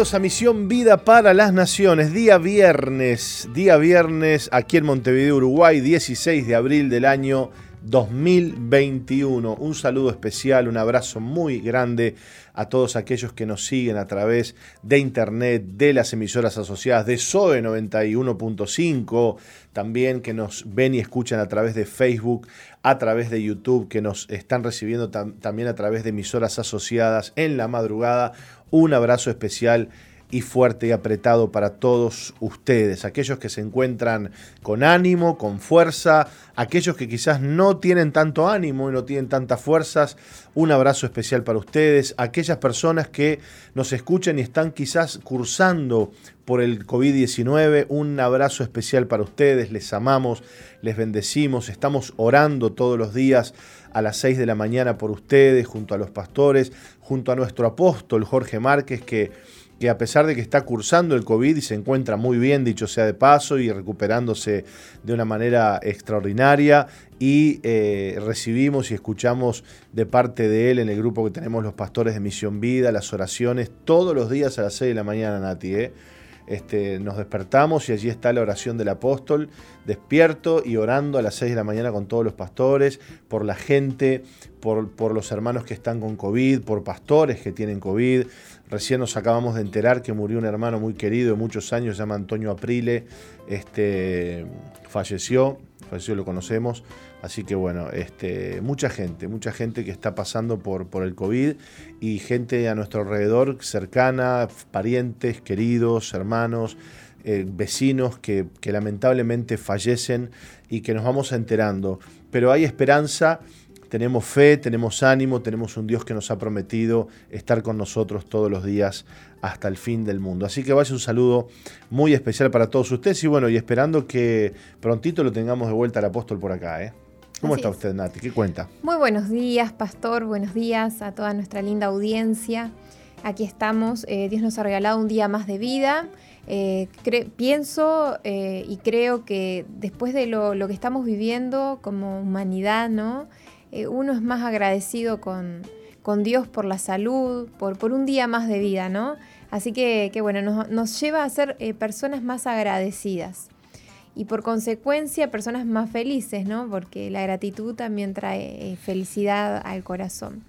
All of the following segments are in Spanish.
A Misión Vida para las Naciones, día viernes, día viernes aquí en Montevideo, Uruguay, 16 de abril del año 2021. Un saludo especial, un abrazo muy grande a todos aquellos que nos siguen a través de internet, de las emisoras asociadas, de SOE 91.5, también que nos ven y escuchan a través de Facebook, a través de YouTube, que nos están recibiendo también a través de emisoras asociadas en la madrugada un abrazo especial y fuerte y apretado para todos ustedes, aquellos que se encuentran con ánimo, con fuerza, aquellos que quizás no tienen tanto ánimo y no tienen tantas fuerzas, un abrazo especial para ustedes, aquellas personas que nos escuchan y están quizás cursando por el COVID-19, un abrazo especial para ustedes, les amamos, les bendecimos, estamos orando todos los días a las 6 de la mañana por ustedes, junto a los pastores, junto a nuestro apóstol Jorge Márquez, que, que a pesar de que está cursando el COVID y se encuentra muy bien, dicho sea de paso, y recuperándose de una manera extraordinaria, y eh, recibimos y escuchamos de parte de él en el grupo que tenemos los pastores de Misión Vida, las oraciones todos los días a las 6 de la mañana, Nati. ¿eh? Este, nos despertamos y allí está la oración del apóstol, despierto y orando a las 6 de la mañana con todos los pastores, por la gente, por, por, los hermanos que están con COVID, por pastores que tienen COVID. Recién nos acabamos de enterar que murió un hermano muy querido de muchos años, se llama Antonio Aprile, este, falleció, falleció, lo conocemos. Así que bueno, este, mucha gente, mucha gente que está pasando por, por el COVID y gente a nuestro alrededor cercana, parientes, queridos, hermanos, eh, vecinos que, que lamentablemente fallecen y que nos vamos enterando. Pero hay esperanza tenemos fe, tenemos ánimo, tenemos un Dios que nos ha prometido estar con nosotros todos los días hasta el fin del mundo. Así que vaya un saludo muy especial para todos ustedes y bueno, y esperando que prontito lo tengamos de vuelta al apóstol por acá, ¿eh? ¿Cómo está usted, Nati? ¿Qué cuenta? Muy buenos días, pastor. Buenos días a toda nuestra linda audiencia. Aquí estamos. Eh, Dios nos ha regalado un día más de vida. Eh, pienso eh, y creo que después de lo, que estamos viviendo como humanidad, ¿no? Uno es más agradecido con, con, Dios por la salud, por, por, un día más de vida, ¿no? Así que, bueno, nos, lleva a ser personas más agradecidas y por consecuencia personas más felices, ¿no? Porque la gratitud también trae eh, felicidad al corazón.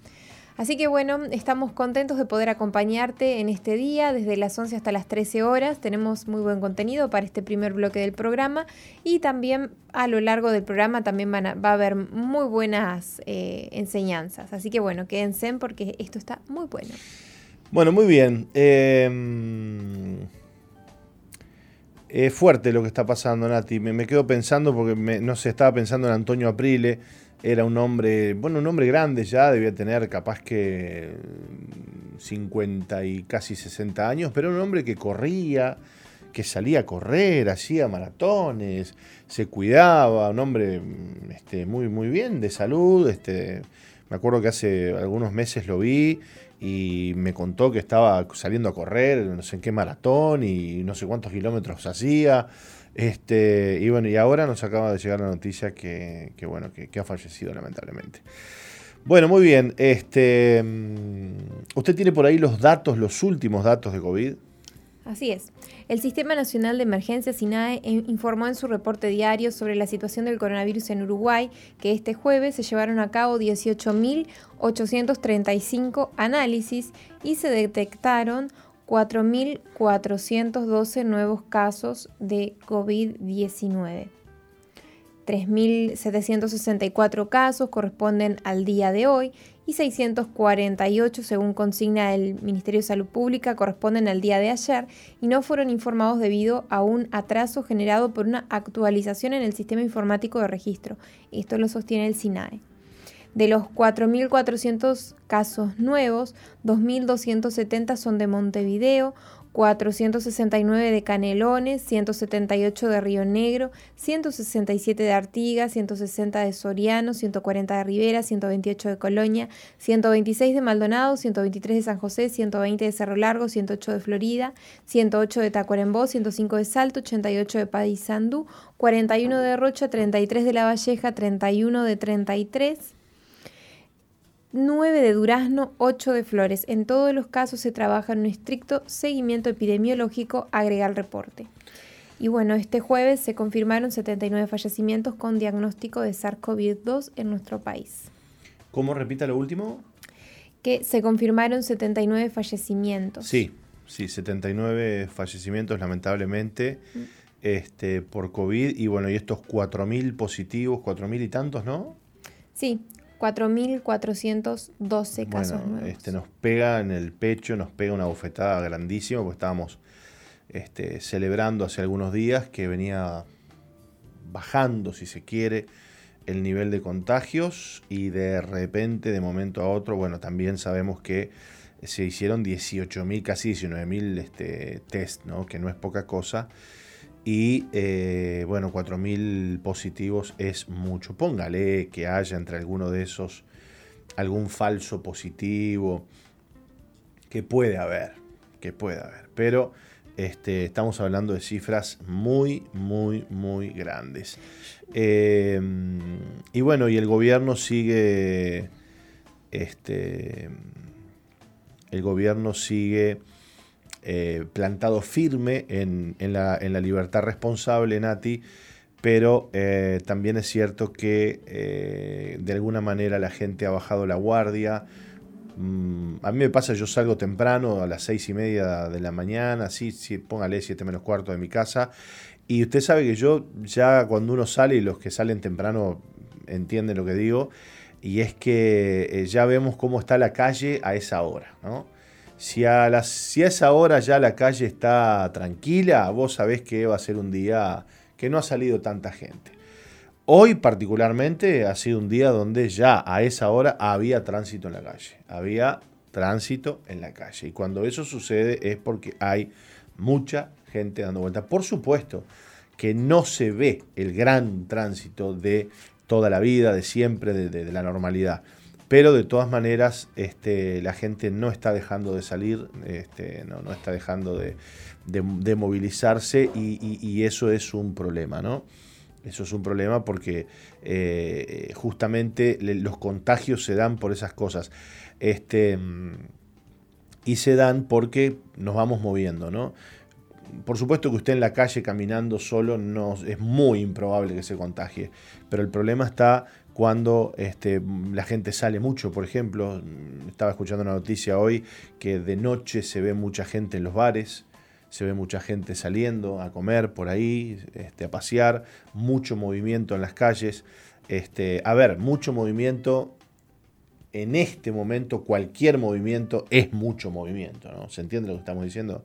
Así que bueno, estamos contentos de poder acompañarte en este día, desde las 11 hasta las 13 horas. Tenemos muy buen contenido para este primer bloque del programa y también a lo largo del programa también van va a haber muy buenas eh, enseñanzas. Así que bueno, quédense porque esto está muy bueno. Bueno, muy bien. Eh... Es fuerte lo que está pasando, Nati. Me, quedo pensando porque no se estaba pensando en Antonio Aprile. Era un hombre, bueno, un hombre grande ya, debía tener capaz que 50 y casi 60 años, pero un hombre que corría, que salía a correr, hacía maratones, se cuidaba, un hombre este, muy, muy bien de salud. Este, me acuerdo que hace algunos meses lo vi y me contó que estaba saliendo a correr, no sé en qué maratón y no sé cuántos kilómetros hacía. Este, y bueno, y ahora nos acaba de llegar la noticia que, bueno, que, ha fallecido lamentablemente. Bueno, muy bien. Este, mm, ¿Usted tiene por ahí los datos, los últimos datos de COVID? Así es. El Sistema Nacional de Emergencias SINAE informó en su reporte diario sobre la situación del coronavirus en Uruguay que este jueves se llevaron a cabo 18.835 análisis y se detectaron 4.412 nuevos casos de COVID-19. 3.764 casos corresponden al día de hoy y 648, según consigna el Ministerio de Salud Pública, corresponden al día de ayer y no fueron informados debido a un atraso generado por una actualización en el sistema informático de registro. Esto lo sostiene el SINAE. De los 4.400 casos nuevos, 2.270 son de Montevideo, 469 de Canelones, 178 de Río Negro, 167 de Artigas, 160 de Soriano, 140 de Rivera, 128 de Colonia, 126 de Maldonado, 123 de San José, 120 de Cerro Largo, 108 de Florida, 108 de Tacuarembó, 105 de Salto, 88 de Padizandú, 41 de Rocha, 33 de La Valleja, 31 de 33 9 de durazno, 8 de flores. En todos los casos se trabaja en un estricto seguimiento epidemiológico, agrega el reporte. Y bueno, este jueves se confirmaron 79 fallecimientos con diagnóstico de SARS-CoV-2 en nuestro país. ¿Cómo repita lo último? Que se confirmaron 79 fallecimientos. Sí, sí, 79 fallecimientos lamentablemente mm. este, por COVID y bueno, y estos 4.000 positivos, 4.000 y tantos, ¿no? Sí, 4.412 casos nuevos. Este, nos pega en el pecho, nos pega una bofetada grandísima, porque estábamos este, celebrando hace algunos días que venía bajando, si se quiere, el nivel de contagios y de repente, de momento a otro, bueno, también sabemos que se hicieron 18.000, casi 19.000 este, test, ¿no? que no es poca cosa y eh, bueno, 4.000 positivos es mucho. Póngale que haya entre alguno de esos algún falso positivo, que puede haber, que puede haber. Pero este, estamos hablando de cifras muy, muy, muy grandes. Em, y bueno, y el gobierno sigue, este, el gobierno sigue eh, plantado firme en, la, libertad responsable, Nati, pero eh, también es cierto que eh, de alguna manera la gente ha bajado la guardia. Mm, a mí me pasa, yo salgo temprano a las seis y media de la mañana, así, póngale siete menos cuarto de mi casa, y usted sabe que yo ya cuando uno sale, y los que salen temprano entienden lo que digo, y es que ya vemos cómo está la calle a esa hora, ¿no? Si a, las, si a esa hora ya la calle está tranquila, vos sabés que va a ser un día que no ha salido tanta gente. Hoy particularmente ha sido un día donde ya a esa hora había tránsito en la calle. Había tránsito en la calle. Y cuando eso sucede es porque hay mucha gente dando vuelta. Por supuesto que no se ve el gran tránsito de toda la vida, de siempre, de la normalidad pero de todas maneras este, la gente no está dejando de salir, este, no, está dejando de, movilizarse y, eso es un problema, ¿no? Eso es un problema porque eh, justamente los contagios se dan por esas cosas. Este, y se dan porque nos vamos moviendo, ¿no? Por supuesto que usted en la calle caminando solo no, es muy improbable que se contagie, pero el problema está cuando este, la gente sale mucho, por ejemplo, estaba escuchando una noticia hoy que de noche se ve mucha gente en los bares, se ve mucha gente saliendo a comer por ahí, este, a pasear, mucho movimiento en las calles. Este, a ver, mucho movimiento, en este momento cualquier movimiento es mucho movimiento, ¿no? ¿Se entiende lo que estamos diciendo?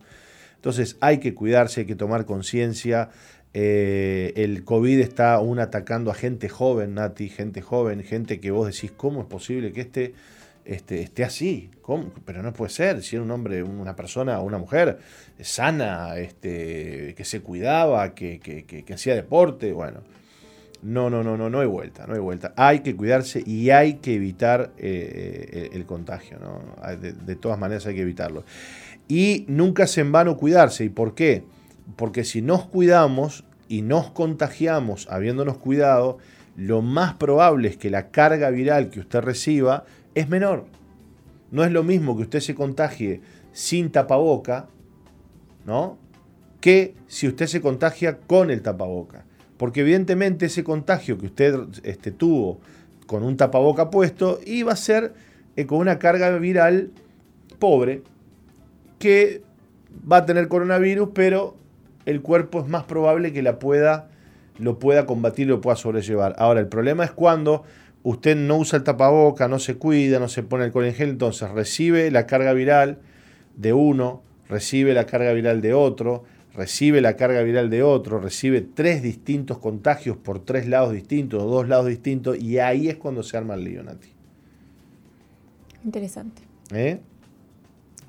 Entonces hay que cuidarse, hay que tomar conciencia, eh, el COVID está aún atacando a gente joven, Nati, gente joven, gente que vos decís, ¿cómo es posible que este, este esté así? Pero no puede ser, si era un hombre, una persona, una mujer sana, este, que se cuidaba, que, que, hacía deporte, bueno. No, no, no, no, no hay vuelta, no hay vuelta. Hay que cuidarse y hay que evitar eh, el, contagio, ¿no? De, de todas maneras hay que evitarlo. Y nunca es en vano cuidarse. ¿Y por qué? Porque si nos cuidamos y nos contagiamos habiéndonos cuidado, lo más probable es que la carga viral que usted reciba es menor. No es lo mismo que usted se contagie sin tapaboca, ¿no? Que si usted se contagia con el tapaboca. Porque evidentemente ese contagio que usted este, tuvo con un tapaboca puesto iba a ser eh, con una carga viral pobre que va a tener coronavirus, pero el cuerpo es más probable que la pueda, lo pueda combatir, lo pueda sobrellevar. Ahora, el problema es cuando usted no usa el tapaboca, no se cuida, no se pone el en gel, entonces recibe la carga viral de uno, recibe la carga viral de otro, recibe la carga viral de otro, recibe tres distintos contagios por tres lados distintos, dos lados distintos, y ahí es cuando se arma el lío, Nati. Interesante. ¿Eh?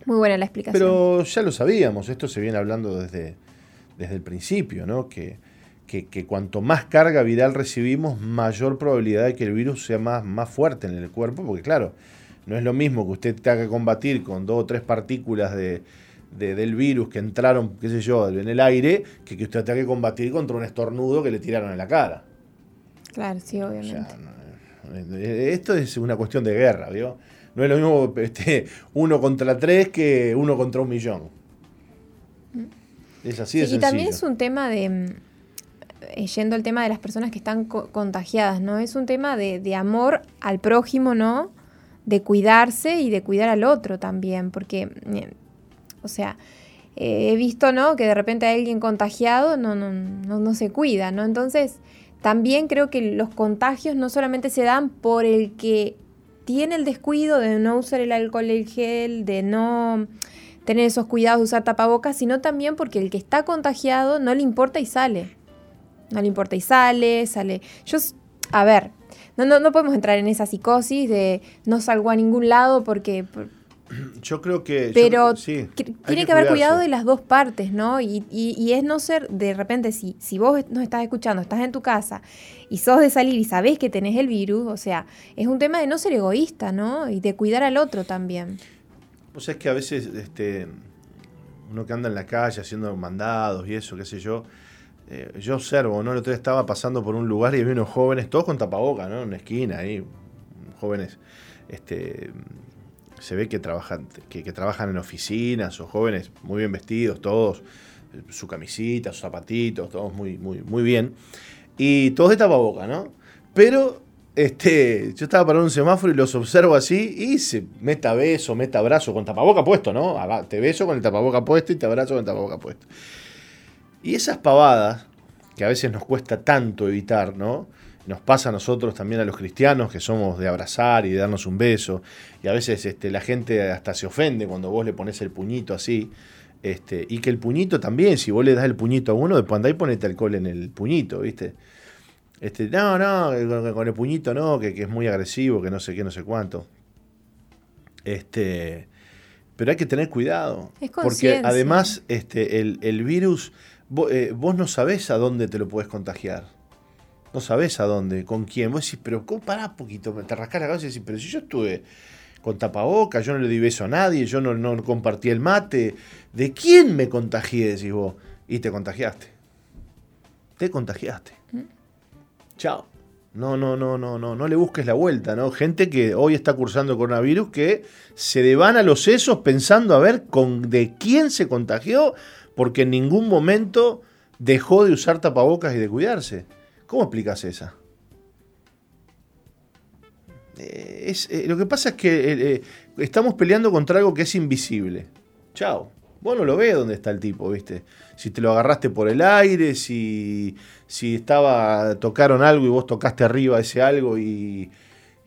Muy buena la explicación. Pero ya lo sabíamos, esto se viene hablando desde, desde el principio, ¿no? Que, que, cuanto más carga viral recibimos, mayor probabilidad de que el virus sea más, más fuerte en el cuerpo, porque claro, no es lo mismo que usted tenga que combatir con dos o tres partículas de, del virus que entraron, qué sé yo, en el aire, que que usted tenga que combatir contra un estornudo que le tiraron en la cara. Claro, sí, obviamente. Esto es una cuestión de guerra, ¿vio? No es lo mismo este, uno contra tres que uno contra un millón. Es así de Y también es un tema de, mm, eh, yendo al tema de las personas que están contagiadas, ¿no? Es un tema de, de, amor al prójimo, ¿no? De cuidarse y de cuidar al otro también, porque, mm, o sea, eh, he visto, ¿no? Que de repente hay alguien contagiado, no, no, no, no se cuida, ¿no? Entonces, también creo que los contagios no solamente se dan por el que tiene el descuido de no usar el alcohol el gel, de no tener esos cuidados de usar tapabocas, sino también porque el que está contagiado no le importa y sale. No le importa y sale, sale. Yo, a ver, no, no, no podemos entrar en esa psicosis de no salgo a ningún lado porque, yo creo que... Pero tiene que, haber cuidado de las dos partes, ¿no? Y, y, es no ser, de repente, si, si vos nos estás escuchando, estás en tu casa y sos de salir y sabés que tenés el virus, o sea, es un tema de no ser egoísta, ¿no? Y de cuidar al otro también. Pues es que a veces este, uno que anda en la calle haciendo mandados y eso, qué sé yo, eh, yo observo, ¿no? El otro día estaba pasando por un lugar y había unos jóvenes, todos con tapaboca, ¿no? En una esquina ahí, jóvenes, este se ve que trabajan, que, trabajan en oficinas o jóvenes muy bien vestidos, todos, su camisita, sus zapatitos, todos muy, muy, muy bien. Y todos de tapaboca, ¿no? Pero este, yo estaba parado en un semáforo y los observo así y se meta beso, meta abrazo con tapaboca puesto, ¿no? Te beso con el tapaboca puesto y te abrazo con el tapaboca puesto. Y esas pavadas, que a veces nos cuesta tanto evitar, ¿no? nos pasa a nosotros también a los cristianos, que somos de abrazar y de darnos un beso, y a veces este, la gente hasta se ofende cuando vos le pones el puñito así, este, y que el puñito también, si vos le das el puñito a uno, después andá y ponete alcohol en el puñito, ¿viste? Este, no, no, con el puñito no, que, es muy agresivo, que no sé qué, no sé cuánto. Este, pero hay que tener cuidado. porque además este, el, virus, vos, eh, vos no sabés a dónde te lo puedes contagiar. No sabes a dónde, con quién. Vos decís, pero ¿cómo pará poquito? Te rascás la cabeza y decís, pero si yo estuve con tapaboca, yo no le di beso a nadie, yo no, no compartí el mate. ¿De quién me contagié? Decís vos. Y te contagiaste. Te contagiaste. ¿Mm? Chao. No, no, no, no, no, no le busques la vuelta, ¿no? Gente que hoy está cursando coronavirus que se devana los sesos pensando a ver con de quién se contagió, porque en ningún momento dejó de usar tapabocas y de cuidarse. ¿Cómo explicas esa? Eh, es, eh, lo que pasa es que eh, estamos peleando contra algo que es invisible. Chao. Vos no lo ves dónde está el tipo, ¿viste? Si te lo agarraste por el aire, si, si estaba, tocaron algo y vos tocaste arriba ese algo y...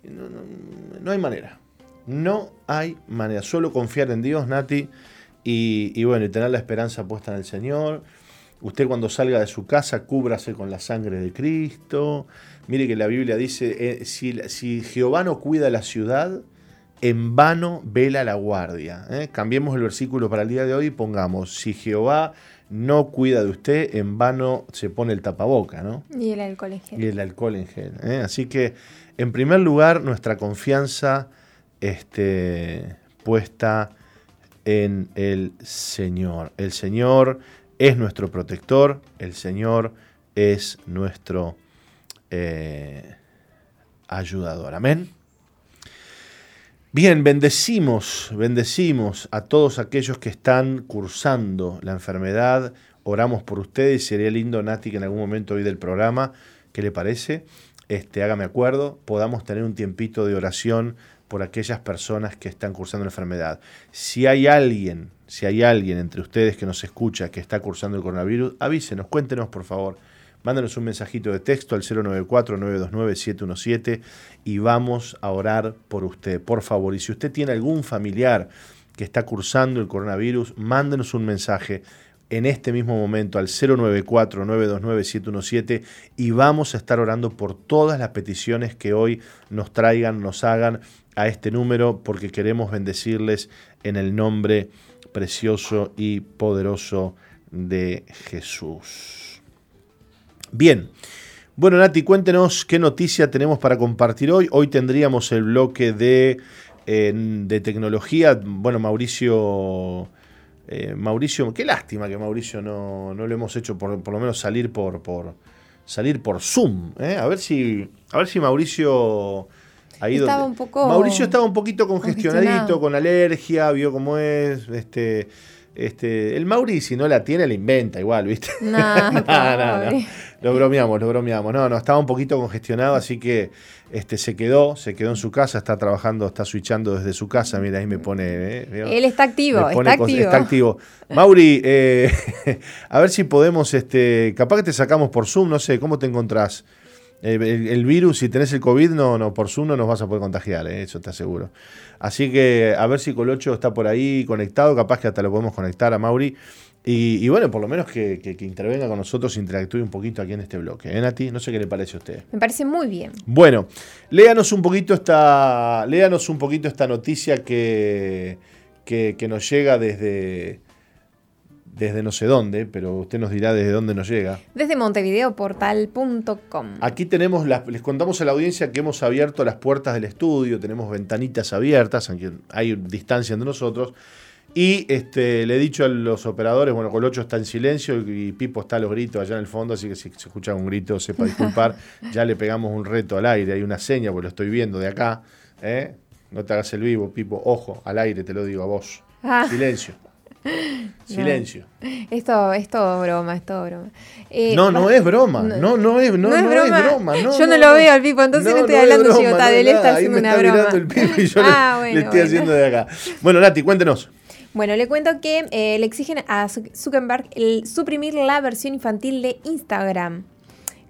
No, no hay manera. No hay manera. Solo confiar en Dios, Nati, y, bueno, y tener la esperanza puesta en el Señor Usted cuando salga de su casa, cúbrase con la sangre de Cristo. Mire que la Biblia dice, eh, si, Jehová no cuida la ciudad, en vano vela la guardia. ¿eh? Cambiemos el versículo para el día de hoy y pongamos, si Jehová no cuida de usted, en vano se pone el tapaboca, ¿no? Y el alcohol en gel. Y el alcohol en gel. ¿eh? Así que, en primer lugar, nuestra confianza este, puesta en el Señor. El Señor es nuestro protector, el Señor es nuestro eh, ayudador. Amén. Bien, bendecimos, bendecimos a todos aquellos que están cursando la enfermedad. Oramos por ustedes. Sería lindo, Nati, que en algún momento hoy del programa, ¿qué le parece? Este, hágame acuerdo, podamos tener un tiempito de oración por aquellas personas que están cursando la enfermedad. Si hay alguien, si hay alguien entre ustedes que nos escucha que está cursando el coronavirus, avísenos, cuéntenos por favor. Mándanos un mensajito de texto al 094-929-717 y vamos a orar por usted, por favor. Y si usted tiene algún familiar que está cursando el coronavirus, mándenos un mensaje en este mismo momento al 094-929-717 y vamos a estar orando por todas las peticiones que hoy nos traigan, nos hagan a este número porque queremos bendecirles en el nombre precioso y poderoso de Jesús. Bien, bueno Nati, cuéntenos qué noticia tenemos para compartir hoy. Hoy tendríamos el bloque de, de tecnología. Bueno, Mauricio... Eh, Mauricio, qué lástima que Mauricio no, no lo hemos hecho por, por lo menos salir por, por, salir por Zoom. ¿eh? A ver si, a ver si Mauricio ha ido. Estaba un poco Mauricio estaba un poquito congestionadito, con alergia, vio cómo es. Este, este, el Mauri, si no la tiene, la inventa igual, ¿viste? No, no, no, no. Lo bromeamos, lo bromeamos. No, no, estaba un poquito congestionado, así que este, se quedó, se quedó en su casa, está trabajando, está switchando desde su casa. Mira, ahí me pone. ¿eh? Él está activo, está activo. está activo. Mauri, eh, a ver si podemos, este, capaz que te sacamos por Zoom, no sé, ¿cómo te encontrás? El, el- el virus, si tenés el COVID, no, no, por Zoom no nos vas a poder contagiar, eh, eso te aseguro. Así que a ver si Colocho está por ahí conectado, capaz que hasta lo podemos conectar a Mauri. Y, y bueno, por lo menos que, que- que intervenga con nosotros, interactúe un poquito aquí en este bloque. ¿Eh, Nati? No sé qué le parece a usted. Me parece muy bien. Bueno, léanos un poquito esta, léanos un poquito esta noticia que, que, que nos llega desde, desde no sé dónde, pero usted nos dirá desde dónde nos llega. Desde montevideoportal.com. Aquí tenemos, las, les contamos a la audiencia que hemos abierto las puertas del estudio, tenemos ventanitas abiertas, aunque hay distancia entre nosotros. Y este, le he dicho a los operadores, bueno, Colocho está en silencio y, Pipo está a los gritos allá en el fondo, así que si se escucha un grito, sepa disculpar. ya le pegamos un reto al aire, hay una seña, porque lo estoy viendo de acá. ¿eh? No te hagas el vivo, Pipo. Ojo, al aire te lo digo a vos. Ah. Silencio. Silencio. Esto es todo broma, es todo broma. Eh, No, no es broma. No, no es, no, ¿No es no broma? es broma. no, Yo no lo veo al Pipo, entonces no estoy es hablando broma, chivotá, no él es está haciendo Ahí me una está broma. el Pipo y yo Ah, le, bueno, le estoy bueno. haciendo de acá. Bueno, Nati, cuéntenos. Bueno, le cuento que eh, le exigen a Zuc- Zuckerberg el suprimir la versión infantil de Instagram.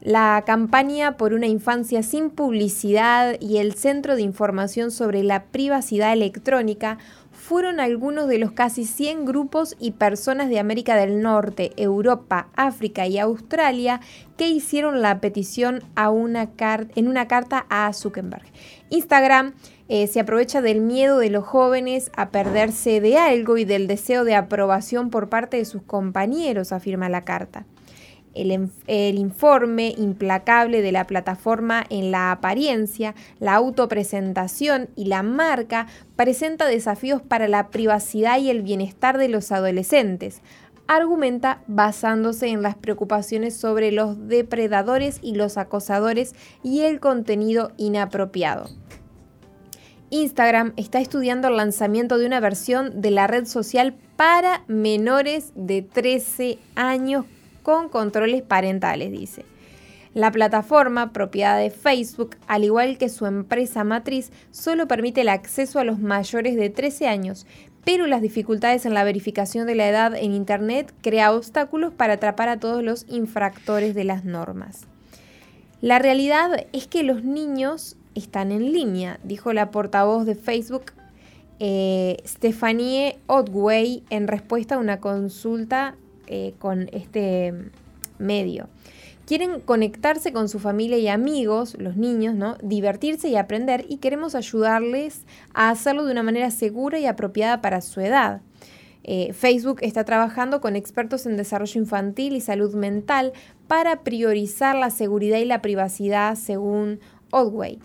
La campaña por una infancia sin publicidad y el Centro de Información sobre la Privacidad Electrónica fueron algunos de los casi 100 grupos y personas de América del Norte, Europa, África y Australia que hicieron la petición a una en una carta a Zuckerberg. Instagram eh, se aprovecha del miedo de los jóvenes a perderse de algo y del deseo de aprobación por parte de sus compañeros, afirma la carta. El, informe implacable de la plataforma en la apariencia, la autopresentación y la marca presenta desafíos para la privacidad y el bienestar de los adolescentes. Argumenta basándose en las preocupaciones sobre los depredadores y los acosadores y el contenido inapropiado. Instagram está estudiando el lanzamiento de una versión de la red social para menores de 13 años con controles parentales, dice. La plataforma, propiedad de Facebook, al igual que su empresa matriz, solo permite el acceso a los mayores de 13 años, pero las dificultades en la verificación de la edad en Internet crea obstáculos para atrapar a todos los infractores de las normas. La realidad es que los niños están en línea, dijo la portavoz de Facebook, eh, Stephanie Otway, en respuesta a una consulta eh, con este medio. Quieren conectarse con su familia y amigos, los niños, ¿no? Divertirse y aprender y queremos ayudarles a hacerlo de una manera segura y apropiada para su edad. Eh, Facebook está trabajando con expertos en desarrollo infantil y salud mental para priorizar la seguridad y la privacidad según Otway.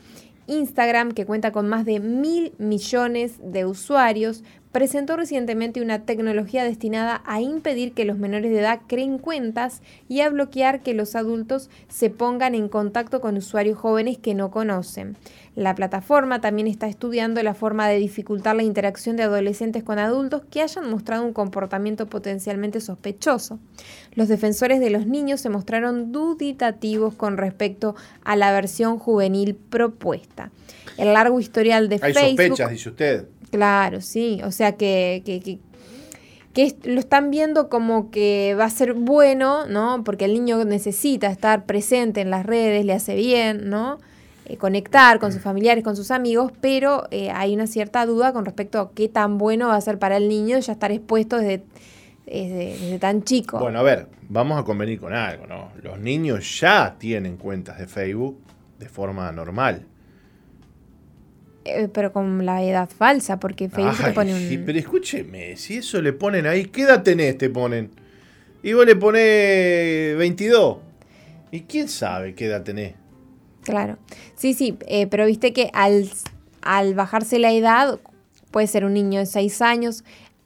Instagram, que cuenta con más de mil millones de usuarios, presentó recientemente una tecnología destinada a impedir que los menores de edad creen cuentas y a bloquear que los adultos se pongan en contacto con usuarios jóvenes que no conocen. La plataforma también está estudiando la forma de dificultar la interacción de adolescentes con adultos que hayan mostrado un comportamiento potencialmente sospechoso. Los defensores de los niños se mostraron duditativos con respecto a la versión juvenil propuesta. El largo historial de Hay Facebook sospechas, dice usted. Claro, sí. O sea que, que, que- que lo están viendo como que va a ser bueno, ¿no? Porque el niño necesita estar presente en las redes, le hace bien, ¿no? Eh, conectar con sus familiares, con sus amigos, pero eh, hay una cierta duda con respecto a qué tan bueno va a ser para el niño ya estar expuesto desde, desde, desde tan chico. Bueno, a ver, vamos a convenir con algo, ¿no? Los niños ya tienen cuentas de Facebook de forma normal. Eh, pero con la edad falsa, porque Facebook te Ay, pone un... sí, pero escúcheme, si eso le ponen ahí, ¿qué edad tenés? Te ponen. Y vos le ponés 22. ¿Y quién sabe qué edad tenés? Claro. Sí, sí, eh, pero viste que al, al bajarse la edad, puede ser un niño de 6 años.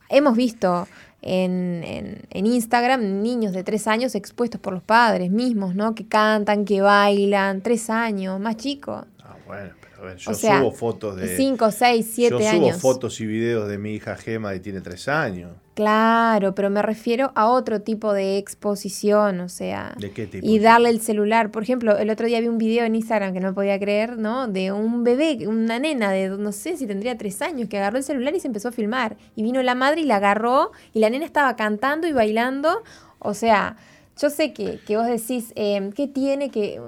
Hemos visto en, Instagram niños de tres años expuestos por los padres mismos, ¿no? Que cantan, que bailan, tres años, más chicos. Ah, bueno, pero a ver, yo subo fotos de... Cinco, seis, siete años. Yo subo fotos y videos de mi hija Gema que tiene tres años. Claro, pero me refiero a otro tipo de exposición, o sea. ¿De qué tipo? Y darle el celular. Por ejemplo, el otro día vi un video en Instagram que no podía creer, ¿no? De un bebé, una nena de no sé si tendría tres años, que agarró el celular y se empezó a filmar. Y vino la madre y la agarró, y la nena estaba cantando y bailando. O sea, yo sé que, que vos decís, eh, ¿qué tiene que.?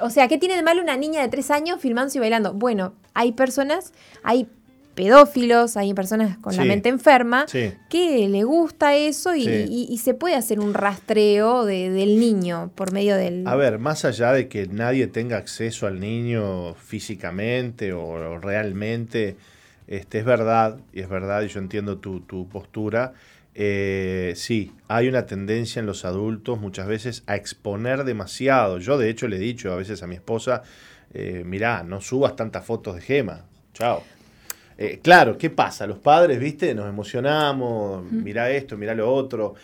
O sea, ¿qué tiene de malo una niña de tres años filmándose y bailando? Bueno, hay personas, hay pedófilos, hay personas con la mente enferma, que le gusta eso y, se puede hacer un rastreo del niño por medio del... A ver, más allá de que nadie tenga acceso al niño físicamente o, realmente, este, es verdad, y es verdad, y yo entiendo tu, postura, eh, sí, hay una tendencia en los adultos muchas veces a exponer demasiado. Yo de hecho le he dicho a veces a mi esposa, eh, mirá, no subas tantas fotos de gema. Chao. Eh, claro, ¿qué pasa? Los padres, viste, nos emocionamos, mira esto, mira lo otro.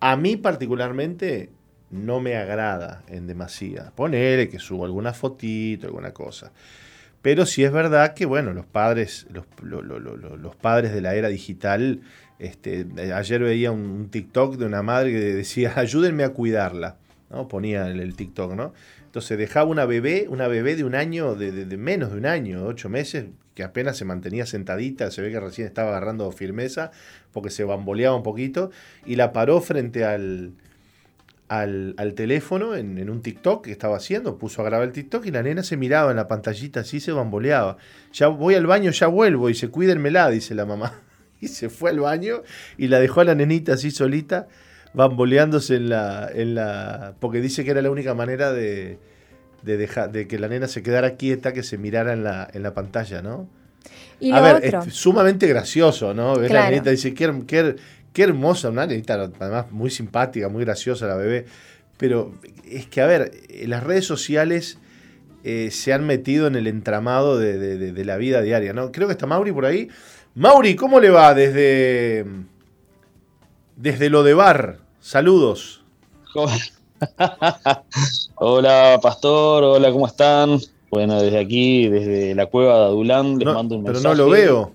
A mí particularmente no me agrada en demasía. Ponele que subo alguna fotito, alguna cosa. Pero sí es verdad que, bueno, los padres, los, los padres de la era digital, este, ayer veía un, TikTok de una madre que decía, ayúdenme a cuidarla. ¿no? Ponía el, el TikTok, ¿no? Entonces dejaba una bebé, una bebé de un año, de, de, menos de un año, ocho meses, que apenas se mantenía sentadita, se ve que recién estaba agarrando firmeza, porque se bamboleaba un poquito, y la paró frente al, al, teléfono en, un TikTok que estaba haciendo, puso a grabar el TikTok y la nena se miraba en la pantallita así, se bamboleaba. Ya voy al baño, ya vuelvo, y se cuídenmela, dice la mamá. Y se fue al baño y la dejó a la nenita así solita, bamboleándose en la, en la. porque dice que era la única manera de, de, dejar, de que la nena se quedara quieta, que se mirara en la, en la pantalla, ¿no? Y a ver, es sumamente gracioso, ¿no? Ver la nenita dice, qué, qué, qué, hermosa, una nenita, además muy simpática, muy graciosa la bebé. Pero es que, a ver, las redes sociales eh, se han metido en el entramado de, de, la vida diaria, ¿no? Creo que está Mauri por ahí. Mauri, ¿cómo le va desde, desde lo de bar? Saludos. hola, pastor. Hola, ¿cómo están? Bueno, desde aquí, desde la cueva de Adulán, les mando un mensaje. Pero no lo veo.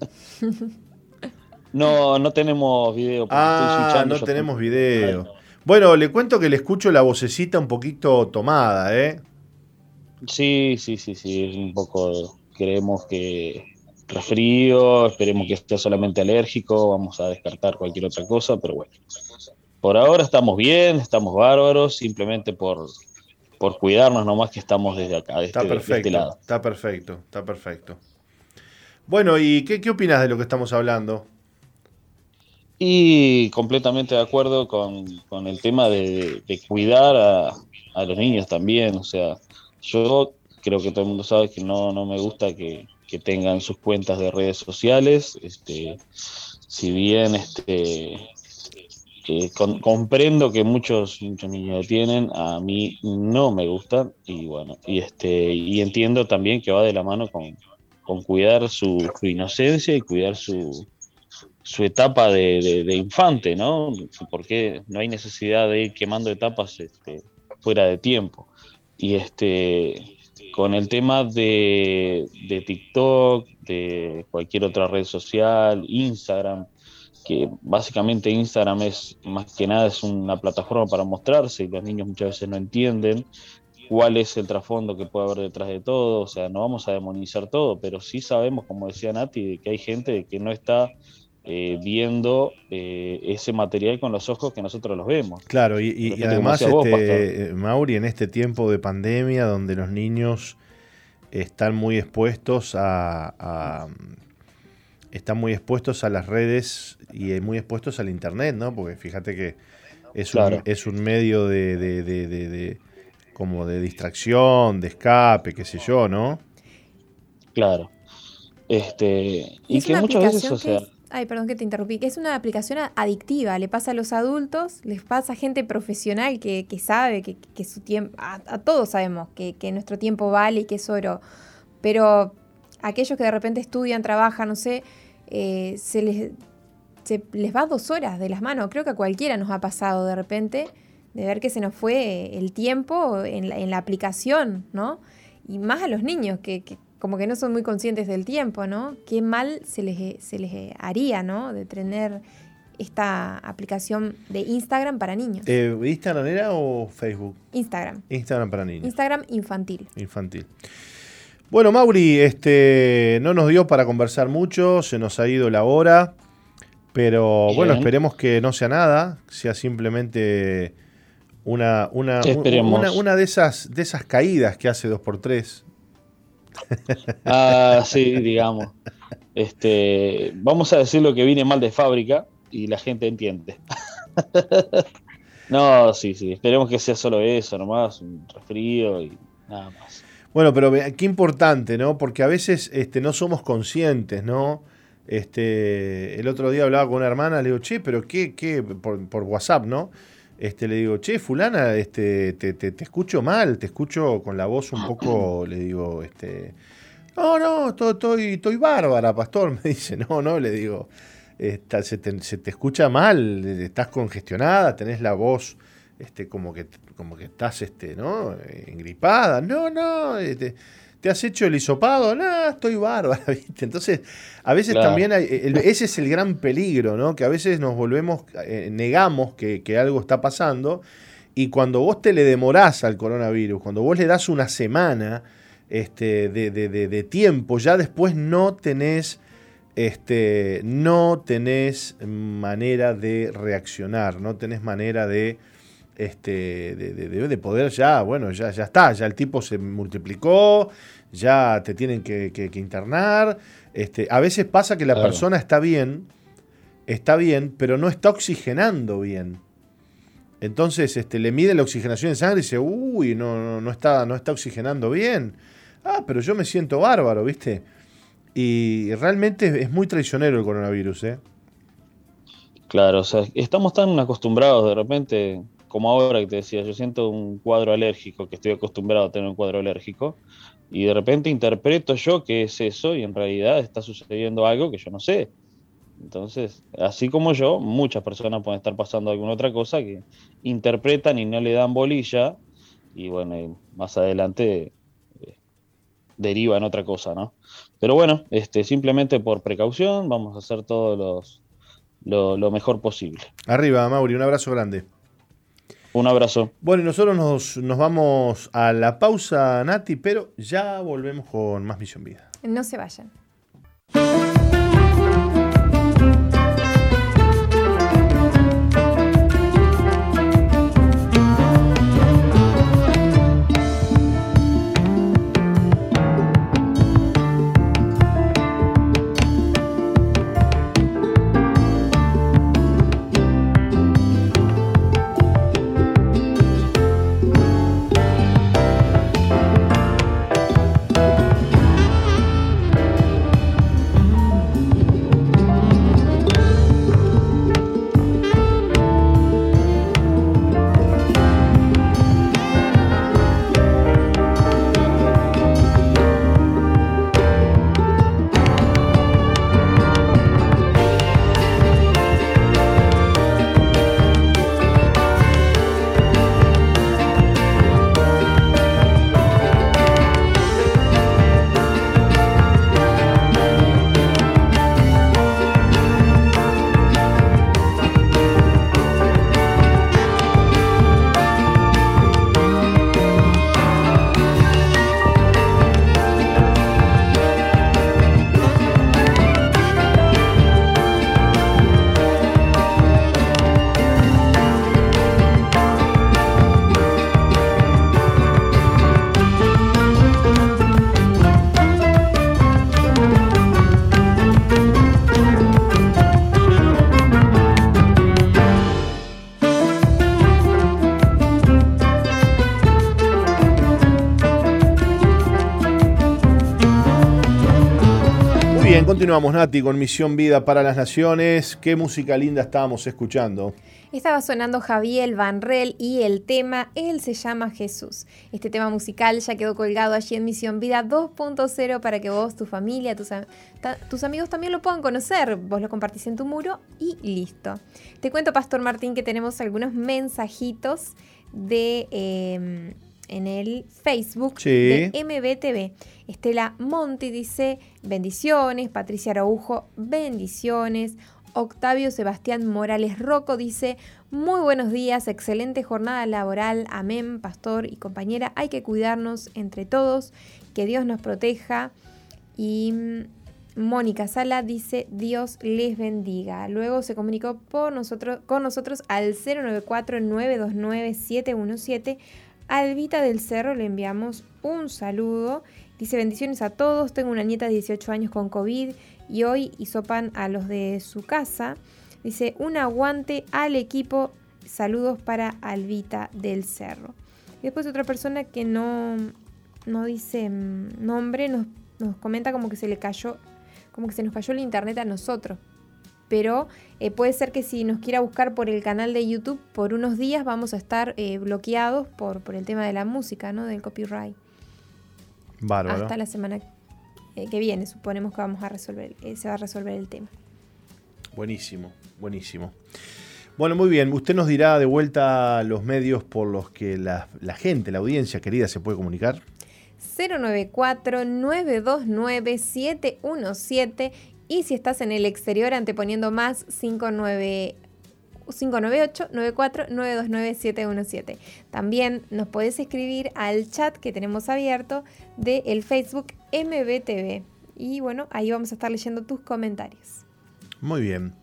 no, no tenemos video. Ah, no tenemos video. Bueno, le cuento que le escucho la vocecita un poquito tomada, ¿eh? Sí, sí, sí, sí, es un poco, creemos que resfrío, esperemos que esté solamente alérgico, vamos a descartar cualquier otra cosa, pero bueno. Por ahora estamos bien, estamos bárbaros, simplemente por, por cuidarnos nomás que estamos desde acá, está este, perfecto, este lado. Está perfecto, está perfecto. Bueno, ¿y qué, qué opinas de lo que estamos hablando? Y completamente de acuerdo con, el tema de, cuidar a, los niños también. O sea, yo creo que todo el mundo sabe que no, no me gusta que, que tengan sus cuentas de redes sociales. Este, si bien este, comprendo que muchos, niños lo tienen, a mí no me gustan y bueno, y este, y entiendo también que va de la mano con, cuidar su, inocencia y cuidar su, su etapa de, infante, ¿no? Porque no hay necesidad de ir quemando etapas este, fuera de tiempo. Y este con el tema de, de TikTok, de cualquier otra red social, Instagram, que básicamente Instagram es más que nada es una plataforma para mostrarse y los niños muchas veces no entienden cuál es el trasfondo que puede haber detrás de todo, o sea, no vamos a demonizar todo, pero sí sabemos, como decía Nati, que hay gente que no está eh, viendo eh, ese material con los ojos que nosotros los vemos. Claro, y, además, este, Mauri, en este tiempo de pandemia donde los niños están muy expuestos a están muy expuestos a las redes y muy expuestos al internet, ¿no? Porque fíjate que es, un, es un medio de, de, de, como de distracción, de escape, qué sé yo, ¿no? Claro. Este, y, que muchas veces, o sea. ay, perdón que te interrumpí, que es una aplicación adictiva, le pasa a los adultos, les pasa a gente profesional que, que sabe que, que, su tiempo, a, a, todos sabemos que, que nuestro tiempo vale y que es oro, pero aquellos que de repente estudian, trabajan, no sé, eh, se, les, se les va dos horas de las manos. Creo que a cualquiera nos ha pasado de repente de ver que se nos fue el tiempo en la, aplicación, ¿no? Y más a los niños, que, como que no son muy conscientes del tiempo, ¿no? Qué mal se les, se les haría, ¿no? De tener esta aplicación de Instagram para niños. Eh, ¿Instagram era o Facebook? Instagram. Instagram para niños. Instagram infantil. Infantil. Bueno, Mauri, este, no nos dio para conversar mucho, se nos ha ido la hora. Pero bueno, esperemos que no sea nada, sea simplemente una, una, una, de, esas, de esas caídas que hace 2x3. Ah, sí, digamos. Este, vamos a decir lo que viene mal de fábrica y la gente entiende. no, sí, sí, esperemos que sea solo eso, nomás, un resfrío y nada más. Bueno, pero qué importante, ¿no? Porque a veces este, no somos conscientes, ¿no? Este, el otro día hablaba con una hermana, le digo, che, pero qué, qué, por, WhatsApp, ¿no? Este, le digo, che, fulana, este, te, te, escucho mal, te escucho con la voz un poco, le digo, este, no, no, estoy, estoy, bárbara, pastor, me dice, no, no, le digo, se, te, se, te, escucha mal, estás congestionada, tenés la voz, este, como que, como que estás, este, ¿no? Engripada, no, no, este, ¿Te has hecho el hisopado? No, estoy bárbara, ¿viste? Entonces, a veces también hay, ese es el gran peligro, ¿no? Que a veces nos volvemos, eh, negamos que, algo está pasando y cuando vos te le demorás al coronavirus, cuando vos le das una semana este, de, tiempo, ya después no tenés, este, no tenés manera de reaccionar, no tenés manera de este, de, poder ya, bueno, ya, ya está, ya el tipo se multiplicó, ya te tienen que, internar. Este, a veces pasa que la persona está bien, está bien, pero no está oxigenando bien. Entonces este, le mide la oxigenación en sangre y dice, uy, no, no, está, no está oxigenando bien. Ah, pero yo me siento bárbaro, ¿viste? Y realmente es muy traicionero el coronavirus, ¿eh? Claro, o sea, estamos tan acostumbrados de repente como ahora que te decía, yo siento un cuadro alérgico, que estoy acostumbrado a tener un cuadro alérgico, y de repente interpreto yo que es eso y en realidad está sucediendo algo que yo no sé. Entonces, así como yo, muchas personas pueden estar pasando alguna otra cosa que interpretan y no le dan bolilla, y bueno, más adelante eh, deriva en otra cosa, ¿no? Pero bueno, este, simplemente por precaución vamos a hacer todo lo, lo mejor posible. Arriba, Mauri, un abrazo grande. Un abrazo. Bueno, y nosotros nos, nos vamos a la pausa, Nati, pero ya volvemos con más Misión Vida. No se vayan. Continuamos, Nati, con Misión Vida para las Naciones. Qué música linda estábamos escuchando. Estaba sonando Javier Vanrel y el tema Él se llama Jesús. Este tema musical ya quedó colgado allí en Misión Vida 2.0 para que vos, tu familia, tus, tus amigos también lo puedan conocer. Vos lo compartís en tu muro y listo. Te cuento, Pastor Martín, que tenemos algunos mensajitos de... Em, en el Facebook de MBTV. Estela Monti dice bendiciones, Patricia Araujo, bendiciones. Octavio Sebastián Morales Roco dice, muy buenos días, excelente jornada laboral, amén, pastor y compañera, hay que cuidarnos entre todos, que Dios nos proteja. Y mm, Mónica Sala dice, Dios les bendiga. Luego se comunicó por nosotros, con nosotros al 094-929-717. Alvita del Cerro le enviamos un saludo. Dice bendiciones a todos. Tengo una nieta de 18 años con COVID y hoy hisopan a los de su casa. Dice, un aguante al equipo. Saludos para Albita del Cerro. Y después otra persona que no, no dice mm, nombre nos, nos, comenta como que se le cayó, como que se nos cayó el internet a nosotros. Pero eh, puede ser que si nos quiera buscar por el canal de YouTube, por unos días vamos a estar eh, bloqueados por, por el tema de la música, ¿no? Del copyright. Bárbaro. Hasta la semana eh, que viene, suponemos que vamos a resolver, se va a resolver el tema. Buenísimo, buenísimo. Bueno, muy bien. Usted nos dirá de vuelta los medios por los que la, gente, la audiencia querida, se puede comunicar. 094-929-717 y si estás en el exterior anteponiendo más 59 598-94-929-717. También nos puedes escribir al chat que tenemos abierto de el Facebook MBTV. Y bueno, ahí vamos a estar leyendo tus comentarios. Muy bien.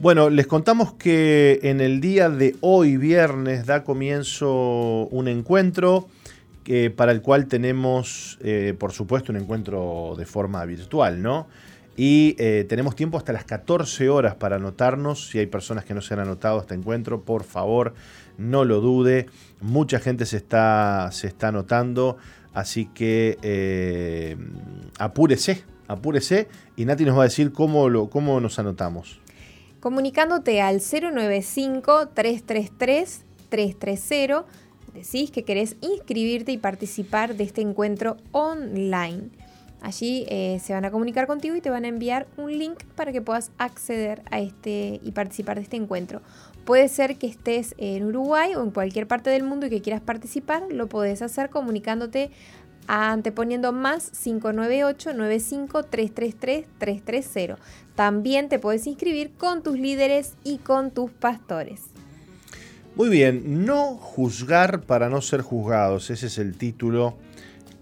Bueno, les contamos que en el día de hoy, viernes, da comienzo un encuentro que, para el cual tenemos, eh, por supuesto, un encuentro de forma virtual, ¿no? Y eh, tenemos tiempo hasta las 14 horas para anotarnos. Si hay personas que no se han anotado a este encuentro, por favor, no lo dude. Mucha gente se está, se está anotando. Así que eh, apúrese, apúrese. Y Nati nos va a decir cómo, lo, cómo nos anotamos. Comunicándote al 095-333-330, decís que querés inscribirte y participar de este encuentro online. Allí eh, se van a comunicar contigo y te van a enviar un link para que puedas acceder a este y participar de este encuentro. Puede ser que estés en Uruguay o en cualquier parte del mundo y que quieras participar, lo puedes hacer comunicándote anteponiendo más 598-95-333-330. También te puedes inscribir con tus líderes y con tus pastores. Muy bien, no juzgar para no ser juzgados, ese es el título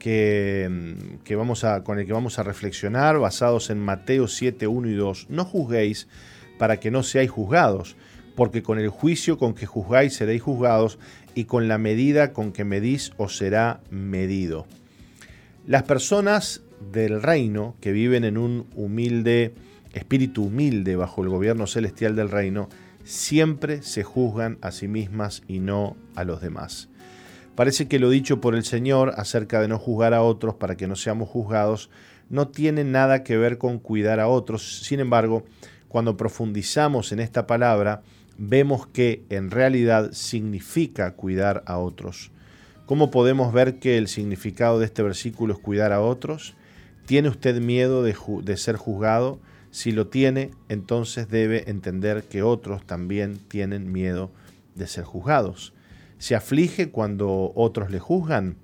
que, vamos a, con el que vamos a reflexionar, basados en Mateo 7, 1 y 2. No juzguéis para que no seáis juzgados, porque con el juicio con que juzgáis seréis juzgados, y con la medida con que medís os será medido. Las personas del reino que viven en un humilde espíritu humilde bajo el gobierno celestial del reino, siempre se juzgan a sí mismas y no a los demás. Parece que lo dicho por el Señor acerca de no juzgar a otros para que no seamos juzgados no tiene nada que ver con cuidar a otros. Sin embargo, cuando profundizamos en esta palabra, vemos que en realidad significa cuidar a otros. ¿Cómo podemos ver que el significado de este versículo es cuidar a otros? ¿Tiene usted miedo de, de ser juzgado? Si lo tiene, entonces debe entender que otros también tienen miedo de ser juzgados se aflige cuando otros le juzgan,